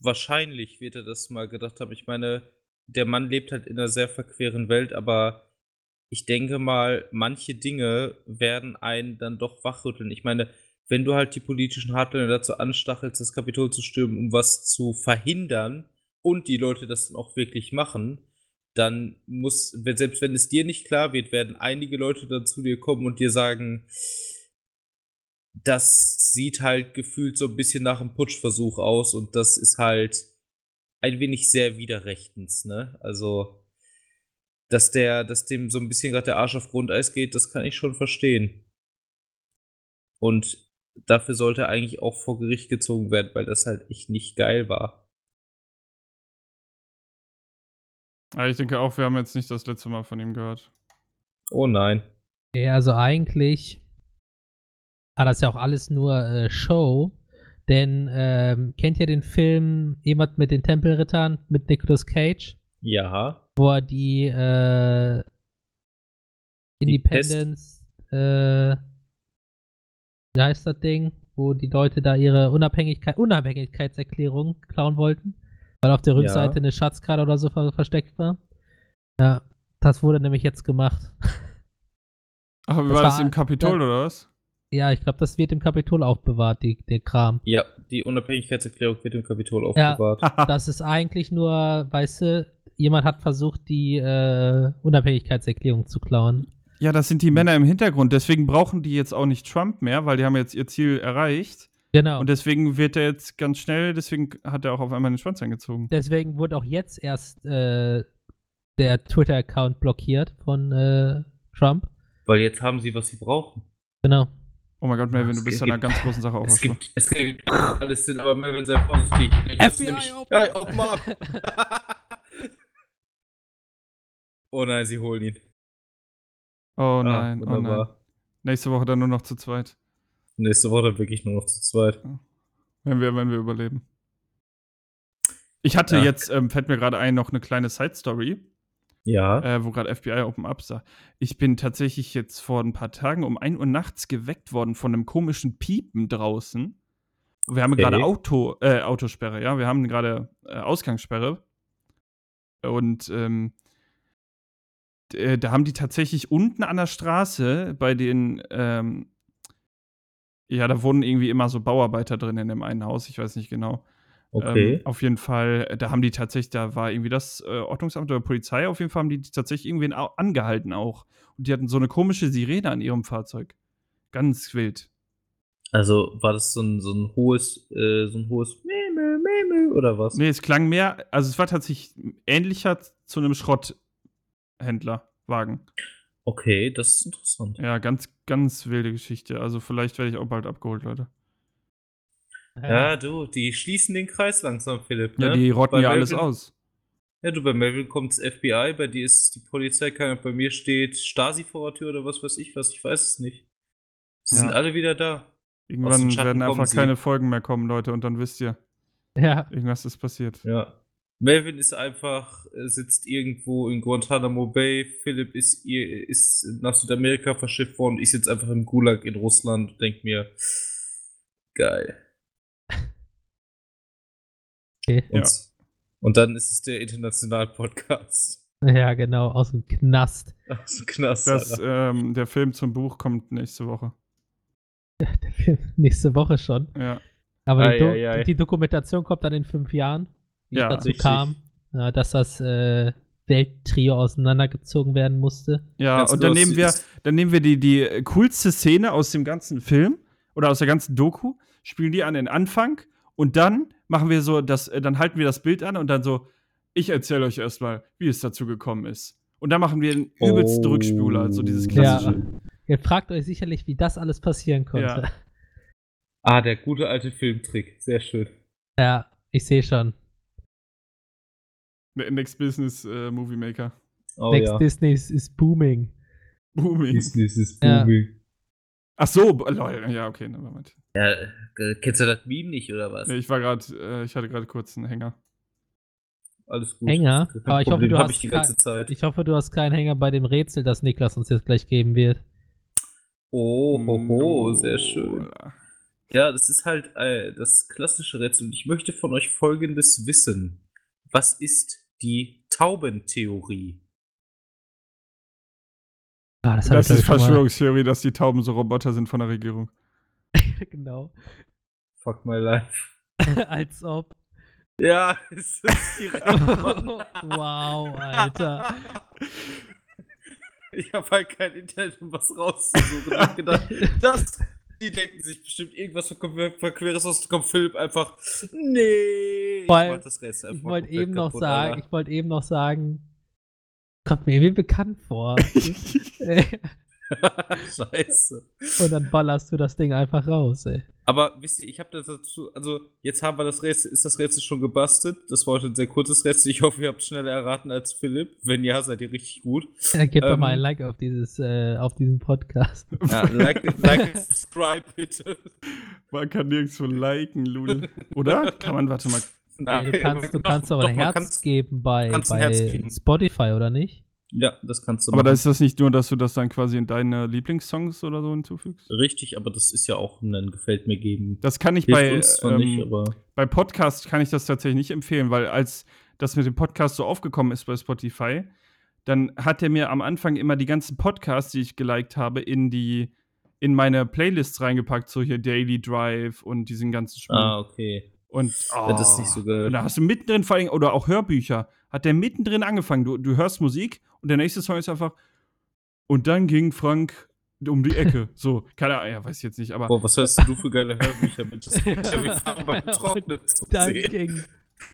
Wahrscheinlich wird er das mal gedacht haben. Ich meine, der Mann lebt halt in einer sehr verqueren Welt, aber ich denke mal, manche Dinge werden einen dann doch wachrütteln. Ich meine, wenn du halt die politischen Hardliner dazu anstachelst, das Kapitol zu stürmen, um was zu verhindern und die Leute das dann auch wirklich machen, dann muss, selbst wenn es dir nicht klar wird, werden einige Leute dann zu dir kommen und dir sagen, das sieht halt gefühlt so ein bisschen nach einem Putschversuch aus und das ist halt ein wenig sehr widerrechtens, ne? Also, dass der, dass dem so ein bisschen gerade der Arsch auf Grundeis geht, das kann ich schon verstehen. Und dafür sollte er eigentlich auch vor Gericht gezogen werden, weil das halt echt nicht geil war. Aber ich denke auch, wir haben jetzt nicht das letzte Mal von ihm gehört. Oh nein. Ja, also eigentlich war das ja auch alles nur äh, Show. Denn ähm, kennt ihr den Film Jemand mit den Tempelrittern mit Nicolas Cage? Ja. Wo er die äh, Die Independence, äh, wie heißt das Ding? Wo die Leute da ihre Unabhängigkeit, Unabhängigkeitserklärung klauen wollten. Weil auf der Ja. Rückseite eine Schatzkarte oder so ver versteckt war. Ja, das wurde nämlich jetzt gemacht. Ach, wie Das war das im Kapitol das- oder was? Ja, ich glaube, das wird im Kapitol aufbewahrt, die, der Kram. Ja, die Unabhängigkeitserklärung wird im Kapitol Ja. aufbewahrt. <laughs> Das ist eigentlich nur, weißt du, jemand hat versucht, die äh, Unabhängigkeitserklärung zu klauen. Ja, das sind die Männer im Hintergrund. Deswegen brauchen die jetzt auch nicht Trump mehr, weil die haben jetzt ihr Ziel erreicht. Genau. Und deswegen wird er jetzt ganz schnell, deswegen hat er auch auf einmal den Schwanz eingezogen. Deswegen wurde auch jetzt erst äh, der Twitter-Account blockiert von äh, Trump. Weil jetzt haben sie, was sie brauchen. Genau. Oh mein Gott, Melvin, Es du bist an einer ganz großen Sache Es aufgeschlossen. gibt, es gibt alles Sinn, aber Melvin sei vorsichtig. FBI, nämlich- open Ja, up. open up. oh nein, sie holen ihn. Oh Ah, nein, oh nein. wunderbar. Nächste Woche dann nur noch zu zweit. Nächste Woche wirklich nur noch zu zweit. Wenn wir, wenn wir überleben. Ich hatte Ja. jetzt, ähm, fällt mir gerade ein, noch eine kleine Side-Story, Ja. äh, wo gerade FBI Open Up sah. Ich bin tatsächlich jetzt vor ein paar Tagen um 1 Uhr nachts geweckt worden von einem komischen Piepen draußen. Wir haben Okay. gerade Auto, äh, Autosperre, ja. Wir haben gerade äh, Ausgangssperre. Und ähm, äh, da haben die tatsächlich unten an der Straße bei den, ähm, ja, da wohnen irgendwie immer so Bauarbeiter drin in dem einen Haus, ich weiß nicht genau. Okay. Ähm, auf jeden Fall, äh, da haben die tatsächlich, da war irgendwie das äh, Ordnungsamt oder Polizei, auf jeden Fall haben die tatsächlich irgendwen au- angehalten auch. Und die hatten so eine komische Sirene an ihrem Fahrzeug. Ganz wild. Also war das so ein, so ein hohes, äh, so ein hohes Meme, Meme oder was? Nee, es klang mehr, also es war tatsächlich ähnlicher zu einem Schrotthändlerwagen. Okay, das ist interessant. Ja, ganz, ganz wilde Geschichte. Also vielleicht werde ich auch bald abgeholt, Leute. Ja, du, die schließen den Kreis langsam, Philipp. Ja, ne? die rotten Bei ja alles Melvin- aus. Ja, du, bei Melvin kommt das FBI, bei dir ist die Polizei, keine, bei mir steht Stasi vor der Tür oder was weiß ich was, ich weiß es nicht. Sie Ja. sind alle wieder da. Irgendwann werden einfach sie. keine Folgen mehr kommen, Leute, und dann wisst ihr, Ja. irgendwas ist passiert. Ja. Melvin ist einfach, äh, sitzt irgendwo in Guantanamo Bay, Philipp ist, ihr- ist nach Südamerika verschifft worden, ich sitze einfach im Gulag in Russland und denke mir, geil. Okay. Und, Ja. und dann ist es der International-Podcast. Ja, genau, aus dem Knast. Aus dem Knast. Das, ähm, der Film zum Buch kommt nächste Woche. <laughs> Der Film Nächste Woche schon. Ja. Aber die, Ei, Do ei, ei. die Dokumentation kommt dann in fünf Jahren, wie Ja, es dazu richtig. kam, ja, dass das äh, Welttrio auseinandergezogen werden musste. Ja, Ganz und dann nehmen wir, dann nehmen wir die, die äh, coolste Szene aus dem ganzen Film oder aus der ganzen Doku, spielen die an den Anfang und dann machen wir so, das, äh, dann halten wir das Bild an und dann so, ich erzähle euch erstmal, wie es dazu gekommen ist. Und dann machen wir einen übelsten Oh. Rückspüler, also dieses Ja. klassische. Ihr fragt euch sicherlich, wie das alles passieren konnte. Ja. <laughs> Ah, der gute alte Filmtrick. Sehr schön. Ja, ich sehe schon. Ne- Next Business äh, Movie Maker. Oh Next ja. Disney is, is booming. Booming. Business ist Ja. booming. Ach so, lol, ja, okay, nevermind. Ja, äh, kennst du das Meme nicht, oder was? Nee, ich war gerade, äh, ich hatte gerade kurz einen Hänger. Alles gut. Hänger? Aber ich hoffe, du hab hast ich die ganze Zeit. Ich hoffe, du hast keinen Hänger bei dem Rätsel, das Niklas uns jetzt gleich geben wird. Oh, ho, ho, sehr schön. Ja, das ist halt äh, das klassische Rätsel. Und ich möchte von euch Folgendes wissen. Was ist die Taubentheorie? Ah, das Das ist Verschwörungstheorie, dass die Tauben so Roboter sind von der Regierung. <laughs> genau. Fuck my life. <laughs> Als ob. Ja, <laughs> es ist direkt. Wow, Alter. Ich habe halt kein Internet, um was rauszusuchen. Ich hab gedacht, das, die denken sich bestimmt irgendwas Verquer- Verqueres aus, kommt Philipp einfach, nee. Ich das Rätsel Ich wollte komplett eben noch kaputt, sagen, Alter. ich wollte eben noch sagen, kommt mir irgendwie bekannt vor. <laughs> Scheiße. Und dann ballerst du das Ding einfach raus, ey. Aber wisst ihr, ich habe das dazu, also jetzt haben wir das Rätsel, ist das Rätsel schon gebastelt? Das war heute ein sehr kurzes Rätsel. Ich hoffe, ihr habt schneller erraten als Philipp. Wenn ja, seid ihr richtig gut. Ja, Gib doch mal Ähm, ein Like auf dieses, äh, auf diesen Podcast. Ja, like, like subscribe bitte. Man kann nirgendwo liken, Lul. Oder? Kann man, warte mal. Nein, du <laughs> kannst, du doch, kannst auch doch, ein Herz kann's- geben bei, kannst bei. Spotify, oder nicht? Ja, das kannst du Aber da machen. ist das nicht nur, dass du das dann quasi in deine Lieblingssongs oder so hinzufügst? Richtig, aber das ist ja auch ein Gefällt mir geben. Das kann ich Hilft bei, ähm, nicht, bei Podcast kann ich das tatsächlich nicht empfehlen, weil als das mit dem Podcast so aufgekommen ist bei Spotify, dann hat er mir am Anfang immer die ganzen Podcasts, die ich geliked habe, in die in meine Playlists reingepackt, so hier Daily Drive und diesen ganzen Schmuck. ah, okay. Und oh, Ja, das ist nicht so geil. Und da hast du mittendrin vor allem, oder auch Hörbücher, hat der mittendrin angefangen. Du, du hörst Musik und der nächste Song ist einfach. Und dann ging Frank um die Ecke. <laughs> so, keine Ahnung, ja, weiß ich jetzt nicht, aber. Boah, was hörst du für geile Hörbücher, Mensch? Das ist ja wie Farben <laughs> beim Trocknen zu Dann sehen. ging,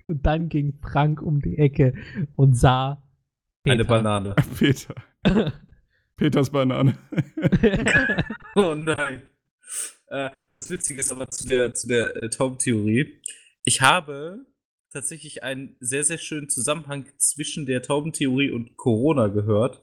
und dann ging Frank um die Ecke und sah Eine <laughs> Peter. Banane. Peter. Peters Banane. Oh nein. Äh, das Witzige ist aber zu der, zu der äh, Taubentheorie. Ich habe tatsächlich einen sehr, sehr schönen Zusammenhang zwischen der Taubentheorie und Corona gehört.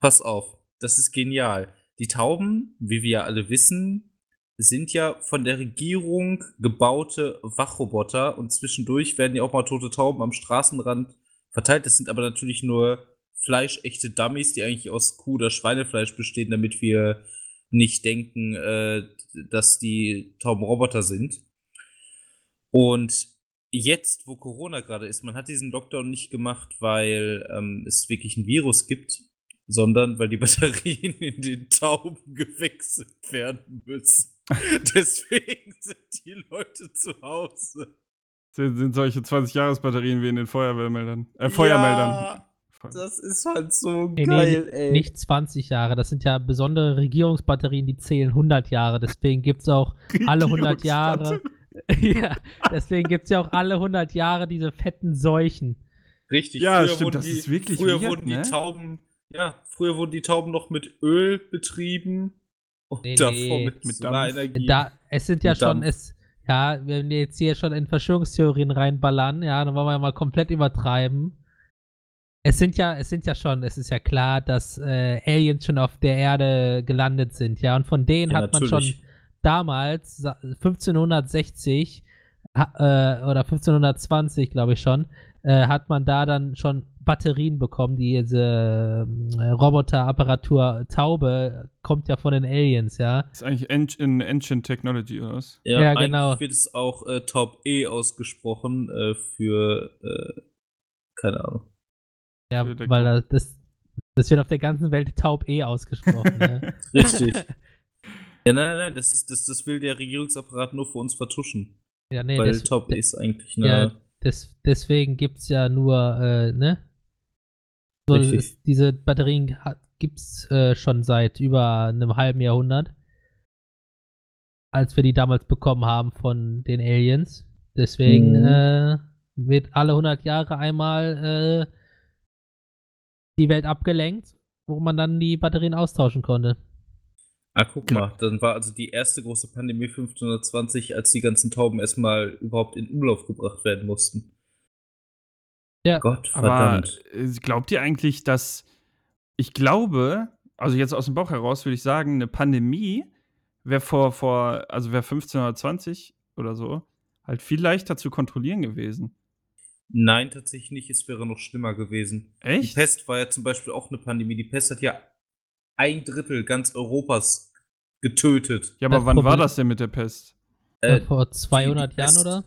Pass auf, das ist genial. Die Tauben, wie wir ja alle wissen, sind ja von der Regierung gebaute Wachroboter und zwischendurch werden ja auch mal tote Tauben am Straßenrand verteilt. Das sind aber natürlich nur fleischechte Dummies, die eigentlich aus Kuh- oder Schweinefleisch bestehen, damit wir nicht denken, äh, dass die Tauben Roboter sind. Und jetzt, wo Corona gerade ist, man hat diesen Lockdown nicht gemacht, weil ähm, es wirklich ein Virus gibt, sondern weil die <laughs> Batterien in den Tauben gewechselt werden müssen. <laughs> Deswegen sind die Leute zu Hause. Sind, sind solche 20-Jahres-Batterien wie in den Feuerwehrmeldern. Äh, Feuermeldern. Ja, das ist halt so Nee, geil, nee, ey. nicht 20 Jahre, das sind ja besondere Regierungsbatterien, die zählen 100 Jahre. Deswegen gibt es auch alle 100 Jahre. <laughs> ja, deswegen gibt es ja auch alle 100 Jahre diese fetten Seuchen. Richtig, Ja, früher stimmt, wurden das die, ist wirklich Früher weird, wurden ne? die Tauben, ja, früher wurden die Tauben noch mit Öl betrieben und Nee, davor nee. mit, Mit Solarenergie. Da, es sind ja Mit schon, Dampf. es, ja, wenn wir jetzt hier schon in Verschwörungstheorien reinballern, ja, dann wollen wir ja mal komplett übertreiben. Es sind ja, es sind ja schon, es ist ja klar, dass äh, Aliens schon auf der Erde gelandet sind, ja, und von denen Ja, hat man schon natürlich. damals, sa- 1560, äh, oder 1520, glaube ich schon, äh, hat man da dann schon Batterien bekommen. Diese äh, Roboterapparatur Taube kommt ja von den Aliens, ja. Das ist eigentlich in Ancient Technology oder was? Ja, ja genau. wird es auch äh, Taub E ausgesprochen äh, für, äh, keine Ahnung. Ja, weil das, das wird auf der ganzen Welt Taub E ausgesprochen. ne? <laughs> Richtig. <laughs> Ja, nein, nein, nein, das, ist, das, das will der Regierungsapparat nur für uns vertuschen. Ja, nee, Weil das, Top ist eigentlich eine. Ja, des, deswegen gibt es ja nur, äh, ne? So, ist, diese Batterien gibt es äh, schon seit über einem halben Jahrhundert. Als wir die damals bekommen haben von den Aliens. Deswegen mhm. äh, wird alle 100 Jahre einmal äh, die Welt abgelenkt, wo man dann die Batterien austauschen konnte. Ah, guck mal, dann war also die erste große Pandemie 1520, als die ganzen Tauben erstmal überhaupt in Umlauf gebracht werden mussten. Ja, Gott verdammt. Aber äh, glaubt ihr eigentlich, dass ich glaube, also jetzt aus dem Bauch heraus würde ich sagen, eine Pandemie wäre vor, vor, also wäre 1520 oder so, halt viel leichter zu kontrollieren gewesen. Nein, tatsächlich nicht. Es wäre noch schlimmer gewesen. Echt? Die Pest war ja zum Beispiel auch eine Pandemie. Die Pest hat ja ein Drittel ganz Europas getötet. Ja, aber das wann Problem war das denn mit der Pest? Äh, vor 200 Jahren, Pest, oder?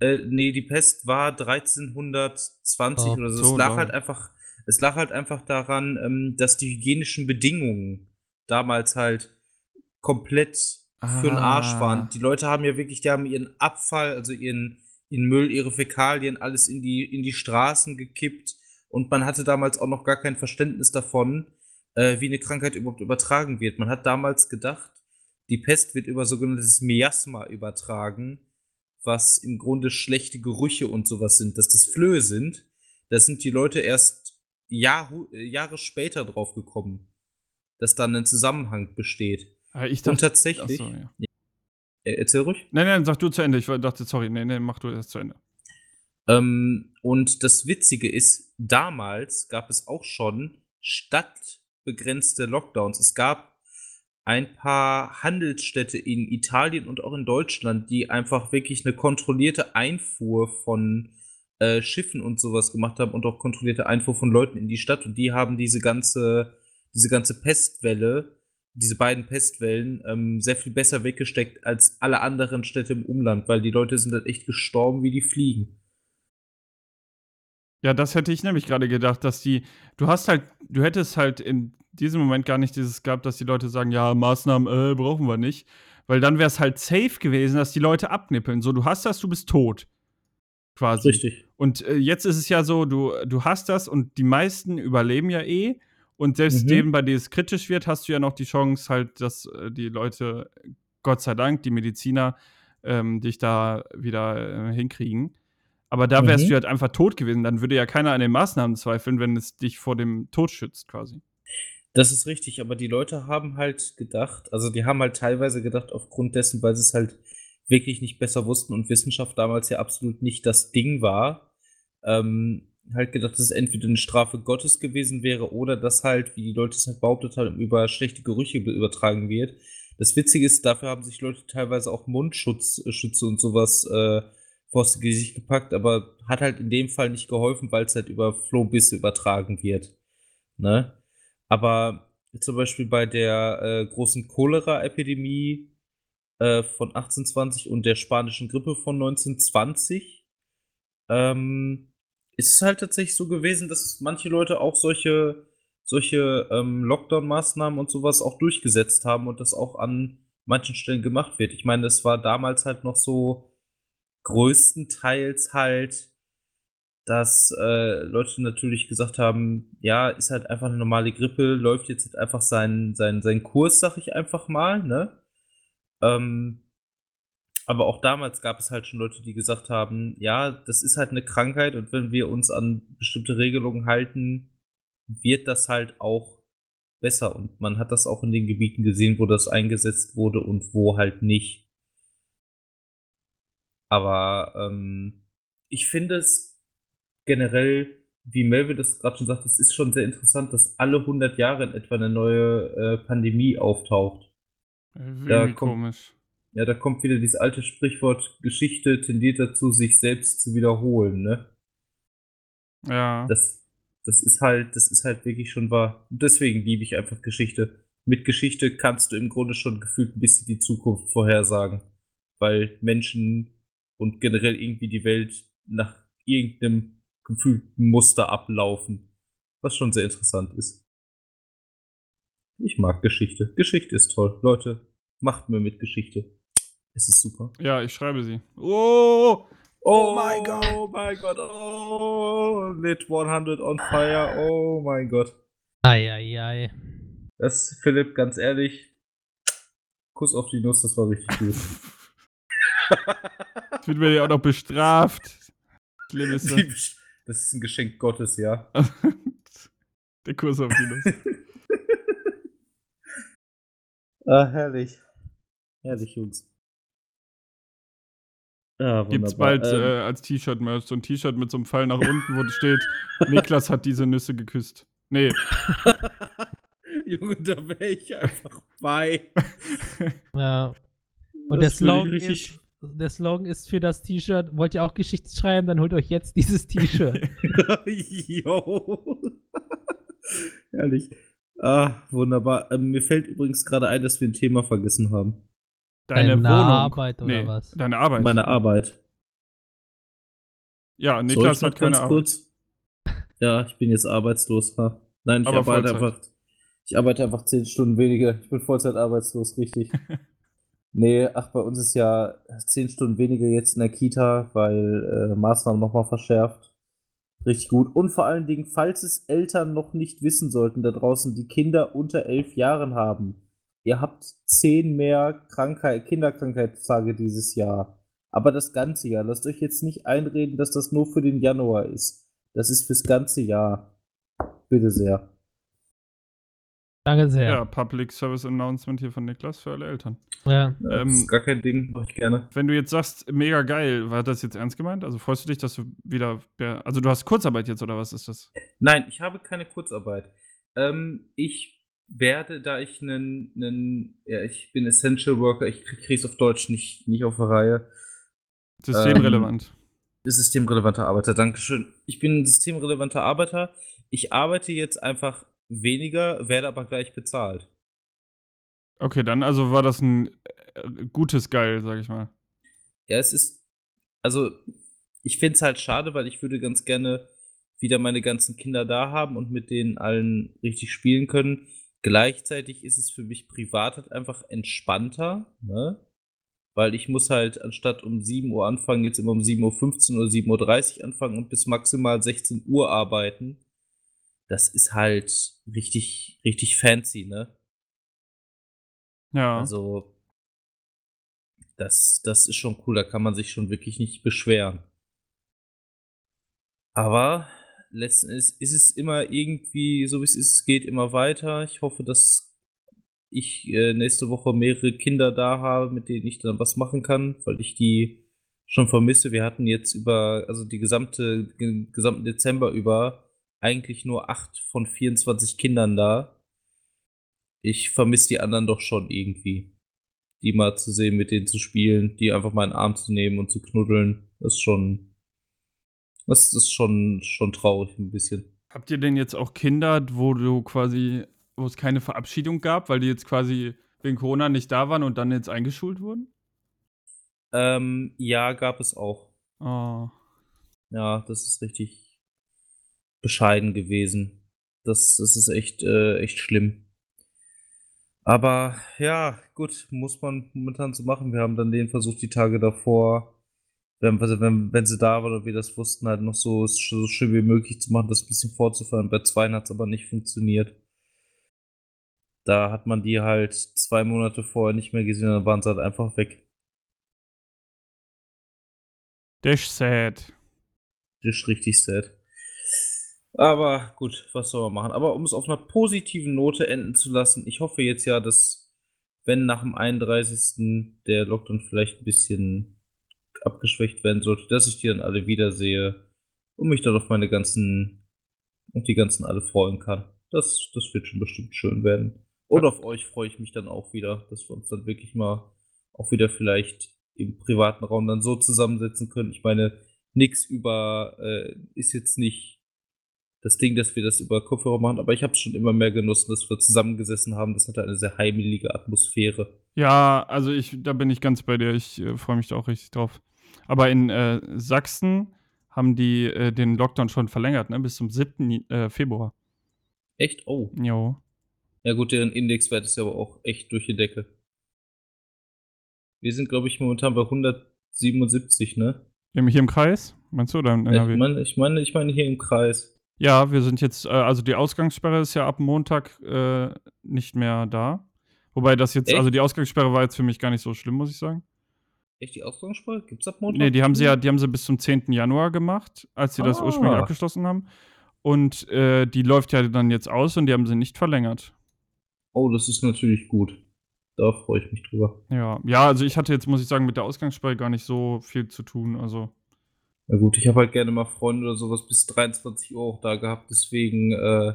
Äh, nee, die Pest war 1320 oh, oder so. so. Es lag halt einfach, es lag halt einfach daran, ähm, dass die hygienischen Bedingungen damals halt komplett ah. für den Arsch ah. waren. Die Leute haben ja wirklich, die haben ihren Abfall, also ihren, ihren Müll, ihre Fäkalien, alles in die, in die Straßen gekippt. Und man hatte damals auch noch gar kein Verständnis davon, äh, wie eine Krankheit überhaupt übertragen wird. Man hat damals gedacht, die Pest wird über sogenanntes Miasma übertragen, was im Grunde schlechte Gerüche und sowas sind, dass das Flöhe sind. Da sind die Leute erst Jahr, Jahre später drauf gekommen, dass da ein Zusammenhang besteht. Ah, ich dachte, und tatsächlich. So, ja. Äh, erzähl ruhig. Nein, nein, sag du zu Ende. Ich dachte, sorry, nein, nein, mach du erst zu Ende. Ähm, und das Witzige ist, damals gab es auch schon Stadt begrenzte Lockdowns. Es gab ein paar Handelsstädte in Italien und auch in Deutschland, die einfach wirklich eine kontrollierte Einfuhr von äh, Schiffen und sowas gemacht haben und auch kontrollierte Einfuhr von Leuten in die Stadt. Und die haben diese ganze, diese ganze Pestwelle, diese beiden Pestwellen, ähm, sehr viel besser weggesteckt als alle anderen Städte im Umland, weil die Leute sind halt echt gestorben wie die Fliegen. Ja, das hätte ich nämlich gerade gedacht, dass die, du hast halt, du hättest halt in diesem Moment gar nicht dieses gehabt, dass die Leute sagen, ja, Maßnahmen äh, brauchen wir nicht. Weil dann wäre es halt safe gewesen, dass die Leute abnippeln. So, du hast das, du bist tot. Quasi. Richtig. Und äh, jetzt ist es ja so, du, du hast das und die meisten überleben ja eh. Und selbst mhm. dem, bei dem es kritisch wird, hast du ja noch die Chance, halt, dass äh, die Leute, Gott sei Dank, die Mediziner, ähm, dich da wieder äh, hinkriegen. Aber da wärst mhm. du halt einfach tot gewesen. Dann würde ja keiner an den Maßnahmen zweifeln, wenn es dich vor dem Tod schützt, quasi. Das ist richtig, aber die Leute haben halt gedacht, also die haben halt teilweise gedacht, aufgrund dessen, weil sie es halt wirklich nicht besser wussten und Wissenschaft damals ja absolut nicht das Ding war, ähm, halt gedacht, dass es entweder eine Strafe Gottes gewesen wäre oder dass halt, wie die Leute es halt behauptet haben, über schlechte Gerüche übertragen wird. Das Witzige ist, dafür haben sich Leute teilweise auch Mundschutze äh, und sowas äh, vors Gesicht gepackt, aber hat halt in dem Fall nicht geholfen, weil es halt über Flohbisse übertragen wird. Ne? Aber zum Beispiel bei der äh, großen Cholera-Epidemie äh, von 1820 und der spanischen Grippe von 1920 ähm, ist es halt tatsächlich so gewesen, dass manche Leute auch solche, solche ähm, Lockdown-Maßnahmen und sowas auch durchgesetzt haben und das auch an manchen Stellen gemacht wird. Ich meine, es war damals halt noch so größtenteils halt dass äh, Leute natürlich gesagt haben, ja, ist halt einfach eine normale Grippe, läuft jetzt halt einfach seinen, seinen, seinen Kurs, sag ich einfach mal, ne? Ähm, aber auch damals gab es halt schon Leute, die gesagt haben, ja, das ist halt eine Krankheit und wenn wir uns an bestimmte Regelungen halten, wird das halt auch besser. Und man hat das auch in den Gebieten gesehen, wo das eingesetzt wurde und wo halt nicht. Aber ähm, ich finde es generell, wie Melvin das gerade schon sagt, es ist schon sehr interessant, dass alle 100 Jahre in etwa eine neue äh, Pandemie auftaucht. Wie da kommt, komisch. Ja, da kommt wieder dieses alte Sprichwort, Geschichte tendiert dazu, sich selbst zu wiederholen, ne? Ja. Das, das ist halt, das ist halt wirklich schon wahr. Und deswegen liebe ich einfach Geschichte. Mit Geschichte kannst du im Grunde schon gefühlt ein bisschen die Zukunft vorhersagen. Weil Menschen und generell irgendwie die Welt nach irgendeinem gefühlten Muster ablaufen. Was schon sehr interessant ist. Ich mag Geschichte. Geschichte ist toll. Leute, macht mir mit Geschichte. Es ist super. Ja, ich schreibe sie. Oh! Oh mein Gott. Oh mein Gott. Oh, mit 100 on fire. Oh mein Gott. Eieiei. Das, Philipp, ganz ehrlich, Kuss auf die Nuss, das war richtig gut. <laughs> Jetzt wird mir ja auch noch bestraft. Schlimm ist das. Das ist ein Geschenk Gottes, ja. <laughs> Der Kurs auf die Nuss. <laughs> ah, herrlich. Herrlich, Jungs. Ja, Gibt's wunderbar. bald Ähm, äh, als T-Shirt-Merch so ein T-Shirt mit so einem Pfeil nach unten, wo steht, <laughs> Niklas hat diese Nüsse geküsst. Nee, <laughs> Junge, da wäre ich einfach bei. <laughs> Ja. Und der Das Slogan, richtig- ist, der Slogan ist für das T-Shirt, wollt ihr auch Geschichte schreiben, dann holt euch jetzt dieses T-Shirt. Jo. Herrlich. Ah, wunderbar. Ähm, mir fällt übrigens gerade ein, dass wir ein Thema vergessen haben. Deine Deine Wohnung. Arbeit oder nee, was? Deine Arbeit. Meine Arbeit. ja, Soll Niklas hat keine Arbeit. kurz? Ja, ich bin jetzt arbeitslos. Ha? Nein, ich Aber arbeite Vollzeit. einfach. Ich arbeite einfach zehn Stunden weniger. Ich bin Vollzeit arbeitslos, richtig. <laughs> nee, ach, bei uns ist ja zehn Stunden weniger jetzt in der Kita, weil äh, Maßnahmen nochmal verschärft. Richtig gut. Und vor allen Dingen, falls es Eltern noch nicht wissen sollten, da draußen, die Kinder unter elf Jahren haben, ihr habt zehn mehr Krankheit, Kinderkrankheitstage dieses Jahr. Aber das ganze Jahr. Lasst euch jetzt nicht einreden, dass das nur für den Januar ist. Das ist fürs ganze Jahr. Bitte sehr. Danke sehr. Ja, Public Service Announcement hier von Niklas für alle Eltern. Ja. Ähm, das ist gar kein Ding, mach ich gerne. Wenn du jetzt sagst, mega geil, war das jetzt ernst gemeint? Also freust du dich, dass du wieder. ja, Also du hast Kurzarbeit jetzt oder was ist das? Nein, ich habe keine Kurzarbeit. Ähm, ich werde, da ich einen, einen ja, ich bin Essential Worker, ich kriege es auf Deutsch nicht, nicht auf der Reihe. Systemrelevant. Systemrelevanter Arbeiter, Dankeschön. Ich bin ein systemrelevanter Arbeiter. Ich arbeite jetzt einfach weniger, werde aber gleich bezahlt. Okay, dann also war das ein äh, gutes Geil, sag ich mal. Ja, es ist, also ich finde es halt schade, weil ich würde ganz gerne wieder meine ganzen Kinder da haben und mit denen allen richtig spielen können. Gleichzeitig ist es für mich privat halt einfach entspannter, ne? Weil ich muss halt anstatt um 7 Uhr anfangen, jetzt immer um 7.15 Uhr oder 7.30 Uhr anfangen und bis maximal 16 Uhr arbeiten. Das ist halt richtig, richtig fancy, ne? Ja. Also, das, das ist schon cool, da kann man sich schon wirklich nicht beschweren. Aber letzten Endes ist es immer irgendwie, so wie es ist, es geht immer weiter. Ich hoffe, dass ich äh, nächste Woche mehrere Kinder da habe, mit denen ich dann was machen kann, weil ich die schon vermisse. Wir hatten jetzt über, also die gesamte, den gesamten Dezember über eigentlich nur acht von 24 Kindern da. Ich vermisse die anderen doch schon irgendwie. Die mal zu sehen, mit denen zu spielen, die einfach mal in den Arm zu nehmen und zu knuddeln, ist schon, das ist schon, schon traurig ein bisschen. Habt ihr denn jetzt auch Kinder, wo du quasi, wo es keine Verabschiedung gab, weil die jetzt quasi wegen Corona nicht da waren und dann jetzt eingeschult wurden? Ähm, ja, gab es auch. Oh. Ja, das ist richtig bescheiden gewesen. Das, das ist echt, äh, echt schlimm. Aber ja, gut, muss man momentan so machen. Wir haben dann den versucht, die Tage davor, wenn, also wenn, wenn sie da waren und wir das wussten, halt noch so, so schön wie möglich zu machen, das ein bisschen fortzufahren. Bei zwei hat es aber nicht funktioniert. Da hat man die halt zwei Monate vorher nicht mehr gesehen, dann waren sie halt einfach weg. Dash sad. Das ist richtig sad. Aber gut, was soll man machen? Aber um es auf einer positiven Note enden zu lassen, ich hoffe jetzt ja, dass, wenn nach dem 31. der Lockdown vielleicht ein bisschen abgeschwächt werden sollte, dass ich die dann alle wiedersehe und mich dann auf meine ganzen, auf die ganzen alle freuen kann. Das, das wird schon bestimmt schön werden. Und auf euch freue ich mich dann auch wieder, dass wir uns dann wirklich mal auch wieder vielleicht im privaten Raum dann so zusammensetzen können. Ich meine, nichts über äh, ist jetzt nicht das Ding, dass wir das über Kopfhörer machen, aber ich habe es schon immer mehr genossen, dass wir zusammengesessen haben. Das hatte eine sehr heimelige Atmosphäre. Ja, also ich, da bin ich ganz bei dir. Ich äh, freue mich da auch richtig drauf. Aber in äh, Sachsen haben die äh, den Lockdown schon verlängert, ne? Bis zum 7. Äh, Februar. Echt? Oh. Jo. Ja gut, deren Indexwert ist ja aber auch echt durch die Decke. Wir sind, glaube ich, momentan bei 177, ne? Hier im Kreis? Meinst du oder in NRW? Ich meine, ich meine, ich meine hier im Kreis. Ja, wir sind jetzt, äh, also die Ausgangssperre ist ja ab Montag äh, nicht mehr da. Wobei das jetzt, Echt? also die Ausgangssperre war jetzt für mich gar nicht so schlimm, muss ich sagen. Echt die Ausgangssperre? Gibt's ab Montag? Nee, die haben sie ja, die haben sie bis zum 10. Januar gemacht, als sie das Ah. ursprünglich abgeschlossen haben. Und äh, die läuft ja dann jetzt aus und die haben sie nicht verlängert. Oh, das ist natürlich gut. Da freue ich mich drüber. Ja, ja, also ich hatte jetzt, muss ich sagen, mit der Ausgangssperre gar nicht so viel zu tun. Also, Na gut, ich habe halt gerne mal Freunde oder sowas bis 23 Uhr auch da gehabt, deswegen äh,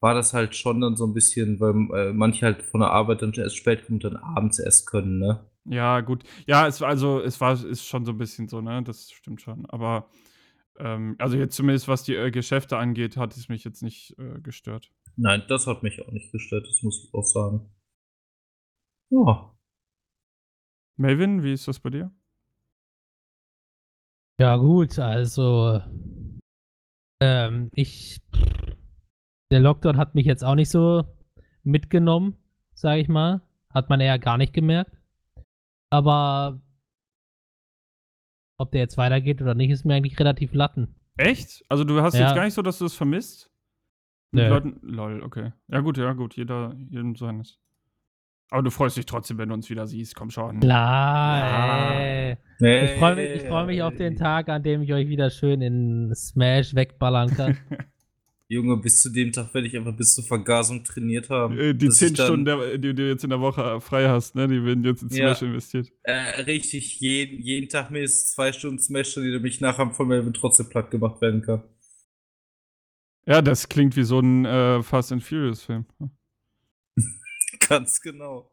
war das halt schon dann so ein bisschen, weil äh, manche halt von der Arbeit dann erst spät kommen und dann abends erst können, ne? Ja, gut. Ja, es war also, es war, ist schon so ein bisschen so, ne? Das stimmt schon. Aber, ähm, also jetzt zumindest was die äh, Geschäfte angeht, hat es mich jetzt nicht äh, gestört. Nein, das hat mich auch nicht gestört, das muss ich auch sagen. Ja. Melvin, wie ist das bei dir? Ja, gut, also ähm, ich der Lockdown hat mich jetzt auch nicht so mitgenommen, sage ich mal. Hat man eher gar nicht gemerkt. Aber ob der jetzt weitergeht oder nicht, ist mir eigentlich relativ latten. Echt? Also du hast Ja. jetzt gar nicht so, dass du das vermisst? Mit Nö. Leuten, lol, okay. Ja gut, ja gut, jeder, jedem seines. Aber du freust dich trotzdem, wenn du uns wieder siehst, komm schon. Klar, Ja. ey. Ich freue mich, ich freu mich auf den Tag, an dem ich euch wieder schön in Smash wegballern kann. <laughs> Junge, bis zu dem Tag werde ich einfach bis zur Vergasung trainiert haben. Äh, die dass ich zehn dann, Stunden, der, die du jetzt in der Woche frei hast, ne, die werden jetzt in Ja. Smash investiert. Äh, richtig, jeden, jeden Tag mindestens zwei Stunden Smash, die mich nachher von Melvin trotzdem platt gemacht werden kann. Ja, das klingt wie so ein äh, Fast and Furious Film. <laughs> Ganz genau.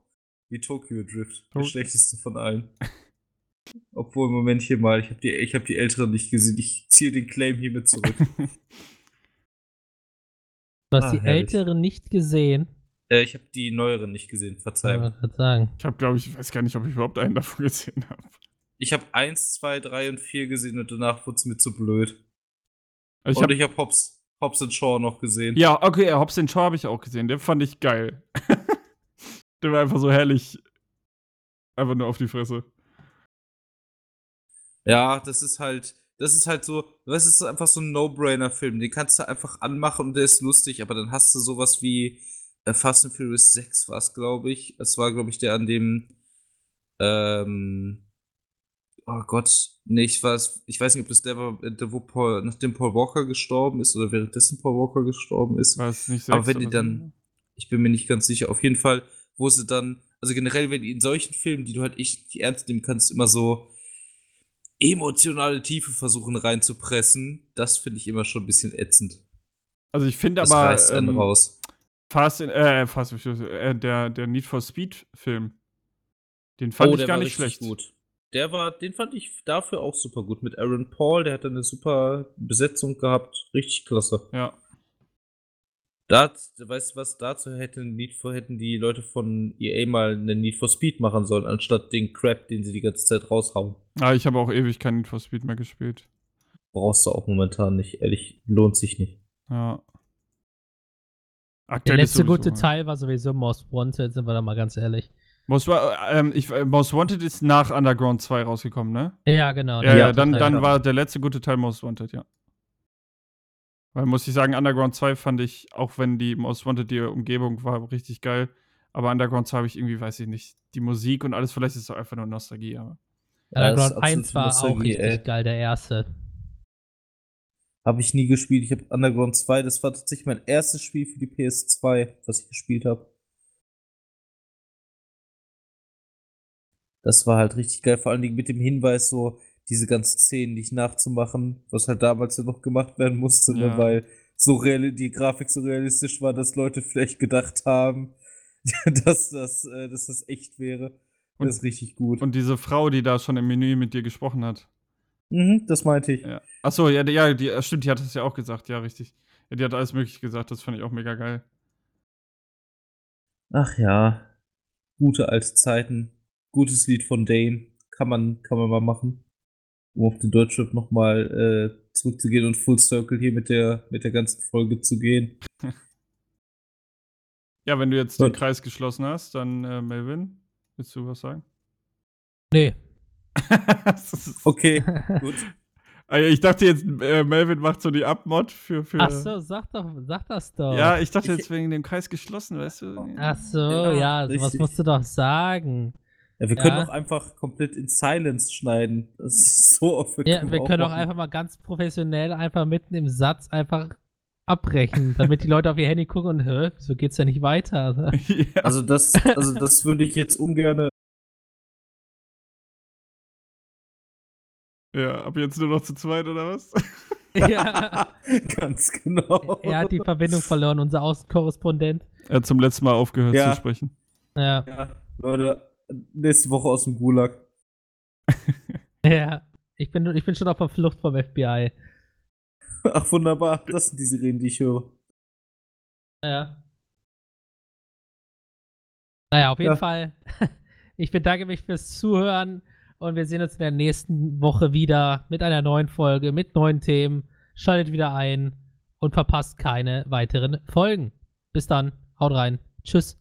Wie Tokyo Drift. Der schlechteste von allen. Obwohl, Moment hier mal, ich habe die, ich hab die älteren nicht gesehen. Ich ziehe den Claim hiermit zurück. <laughs> Du hast Ah, die herrlich. Älteren nicht gesehen. äh, ich habe die neueren nicht gesehen, Verzeihung. sagen. Ich habe, glaube ich, ich weiß gar nicht, ob ich überhaupt einen davon gesehen habe. Ich habe 1, 2, 3 und 4 gesehen und danach wurde es mir zu blöd. Ich und hab, ich habe Hobbs, Hobbs and Shaw noch gesehen. ja, okay, ja, Hobbs Shaw habe ich auch gesehen. Den fand ich geil. <laughs> Der war einfach so herrlich. Einfach nur auf die Fresse. Ja, das ist halt, das ist halt so, das ist einfach so ein No-Brainer-Film. Den kannst du einfach anmachen und der ist lustig, aber dann hast du sowas wie äh, Fast and Furious 6 war es, glaube ich. Es war, glaube ich, der an dem, ähm, oh Gott, nee, ich weiß, ich weiß nicht, ob das der war, der, wo Paul, nachdem Paul Walker gestorben ist oder währenddessen Paul Walker gestorben ist. War es nicht Aber sechs wenn die dann- Ich bin mir nicht ganz sicher. Auf jeden Fall, wo sie dann, also generell, wenn die in solchen Filmen, die du halt echt nicht ernst nehmen kannst, immer so emotionale Tiefe versuchen reinzupressen, das finde ich immer schon ein bisschen ätzend. Also ich finde aber reißt ähm, raus. Fast, in, äh, Fast äh, der, der Need for Speed Film, den fand ich gar nicht richtig schlecht. gut. Der war, den fand ich dafür auch super gut. Mit Aaron Paul, der hat eine super Besetzung gehabt. Richtig klasse. Ja. Da, weißt du was, dazu hätten, Need for, hätten die Leute von EA mal eine Need for Speed machen sollen, anstatt den Crap, den sie die ganze Zeit raushauen. Ah, ich habe auch ewig kein Need for Speed mehr gespielt. Brauchst du auch momentan nicht, ehrlich, lohnt sich nicht. Ja. Der Aktuell ist letzte gute ja. Teil war sowieso Most Wanted, sind wir da mal ganz ehrlich. Most, ähm, ich, äh, Most Wanted ist nach Underground 2 rausgekommen, ne? Ja, genau. Ja, der ja, letzte dann, dann ja. war der letzte gute Teil Most Wanted, ja. Weil muss ich sagen, Underground 2 fand ich, auch wenn die Most Wanted die Umgebung war, richtig geil. Aber Underground 2 habe ich irgendwie, weiß ich nicht, die Musik und alles, vielleicht ist es auch einfach nur Nostalgie, aber. Ja, Underground 1 absolute war auch richtig ey. geil, der erste. Habe ich nie gespielt. Ich habe Underground 2, das war tatsächlich mein erstes Spiel für die PS2, was ich gespielt habe. Das war halt richtig geil, vor allen Dingen mit dem Hinweis, so diese ganzen Szenen nicht nachzumachen, was halt damals ja noch gemacht werden musste, Ja. ne, weil so real, die Grafik so realistisch war, dass Leute vielleicht gedacht haben, <laughs> dass das, äh, dass das echt wäre. Und- das ist richtig gut. Und diese Frau, die da schon im Menü mit dir gesprochen hat. mhm, das meinte ich. Ja. Achso, ja, ja, die, äh, stimmt, die hat das ja auch gesagt, ja, richtig. Ja, die hat alles Mögliche gesagt, das fand ich auch mega geil. Ach ja, gute alte Zeiten. Gutes Lied von Dane. Kann man, kann man mal machen. Um auf den Deutschrap nochmal äh, zurückzugehen und Full Circle hier mit der, mit der ganzen Folge zu gehen. <laughs> Ja, wenn du jetzt den. Kreis geschlossen hast, dann äh, Melvin, willst du was sagen? Nee. <laughs> Okay, <laughs> gut. Ah, ich dachte jetzt, äh, Melvin macht so die Abmod für, für. Ach so, sag doch, sag das doch. Ja, ich dachte jetzt wegen dem Kreis geschlossen, weißt du? Ach so, Ja, ja, sowas musst du doch sagen. Ja, wir können Ja. auch einfach komplett in Silence schneiden. Das ist so oft. Ja, wir können auch machen. einfach mal ganz professionell einfach mitten im Satz einfach abbrechen, damit die Leute auf ihr Handy gucken und, hä, wieso geht's ja nicht weiter? <laughs> <laughs> ja. Also das, also das würde ich jetzt ungern. ja, ab jetzt nur noch zu zweit oder was? <laughs> ja, Ganz genau. er hat die Verbindung verloren, unser Außenkorrespondent. er hat zum letzten Mal aufgehört Ja. zu sprechen. Ja, Ja, Leute, nächste Woche aus dem Gulag. <laughs> ja. Ich bin, ich bin schon auf der Flucht vom FBI. Ach, wunderbar. Das sind die Sirenen, die ich höre. Ja. Naja, auf jeden Ja. Fall. <laughs> Ich bedanke mich fürs Zuhören und wir sehen uns in der nächsten Woche wieder mit einer neuen Folge, mit neuen Themen. Schaltet wieder ein und verpasst keine weiteren Folgen. Bis dann, haut rein. Tschüss.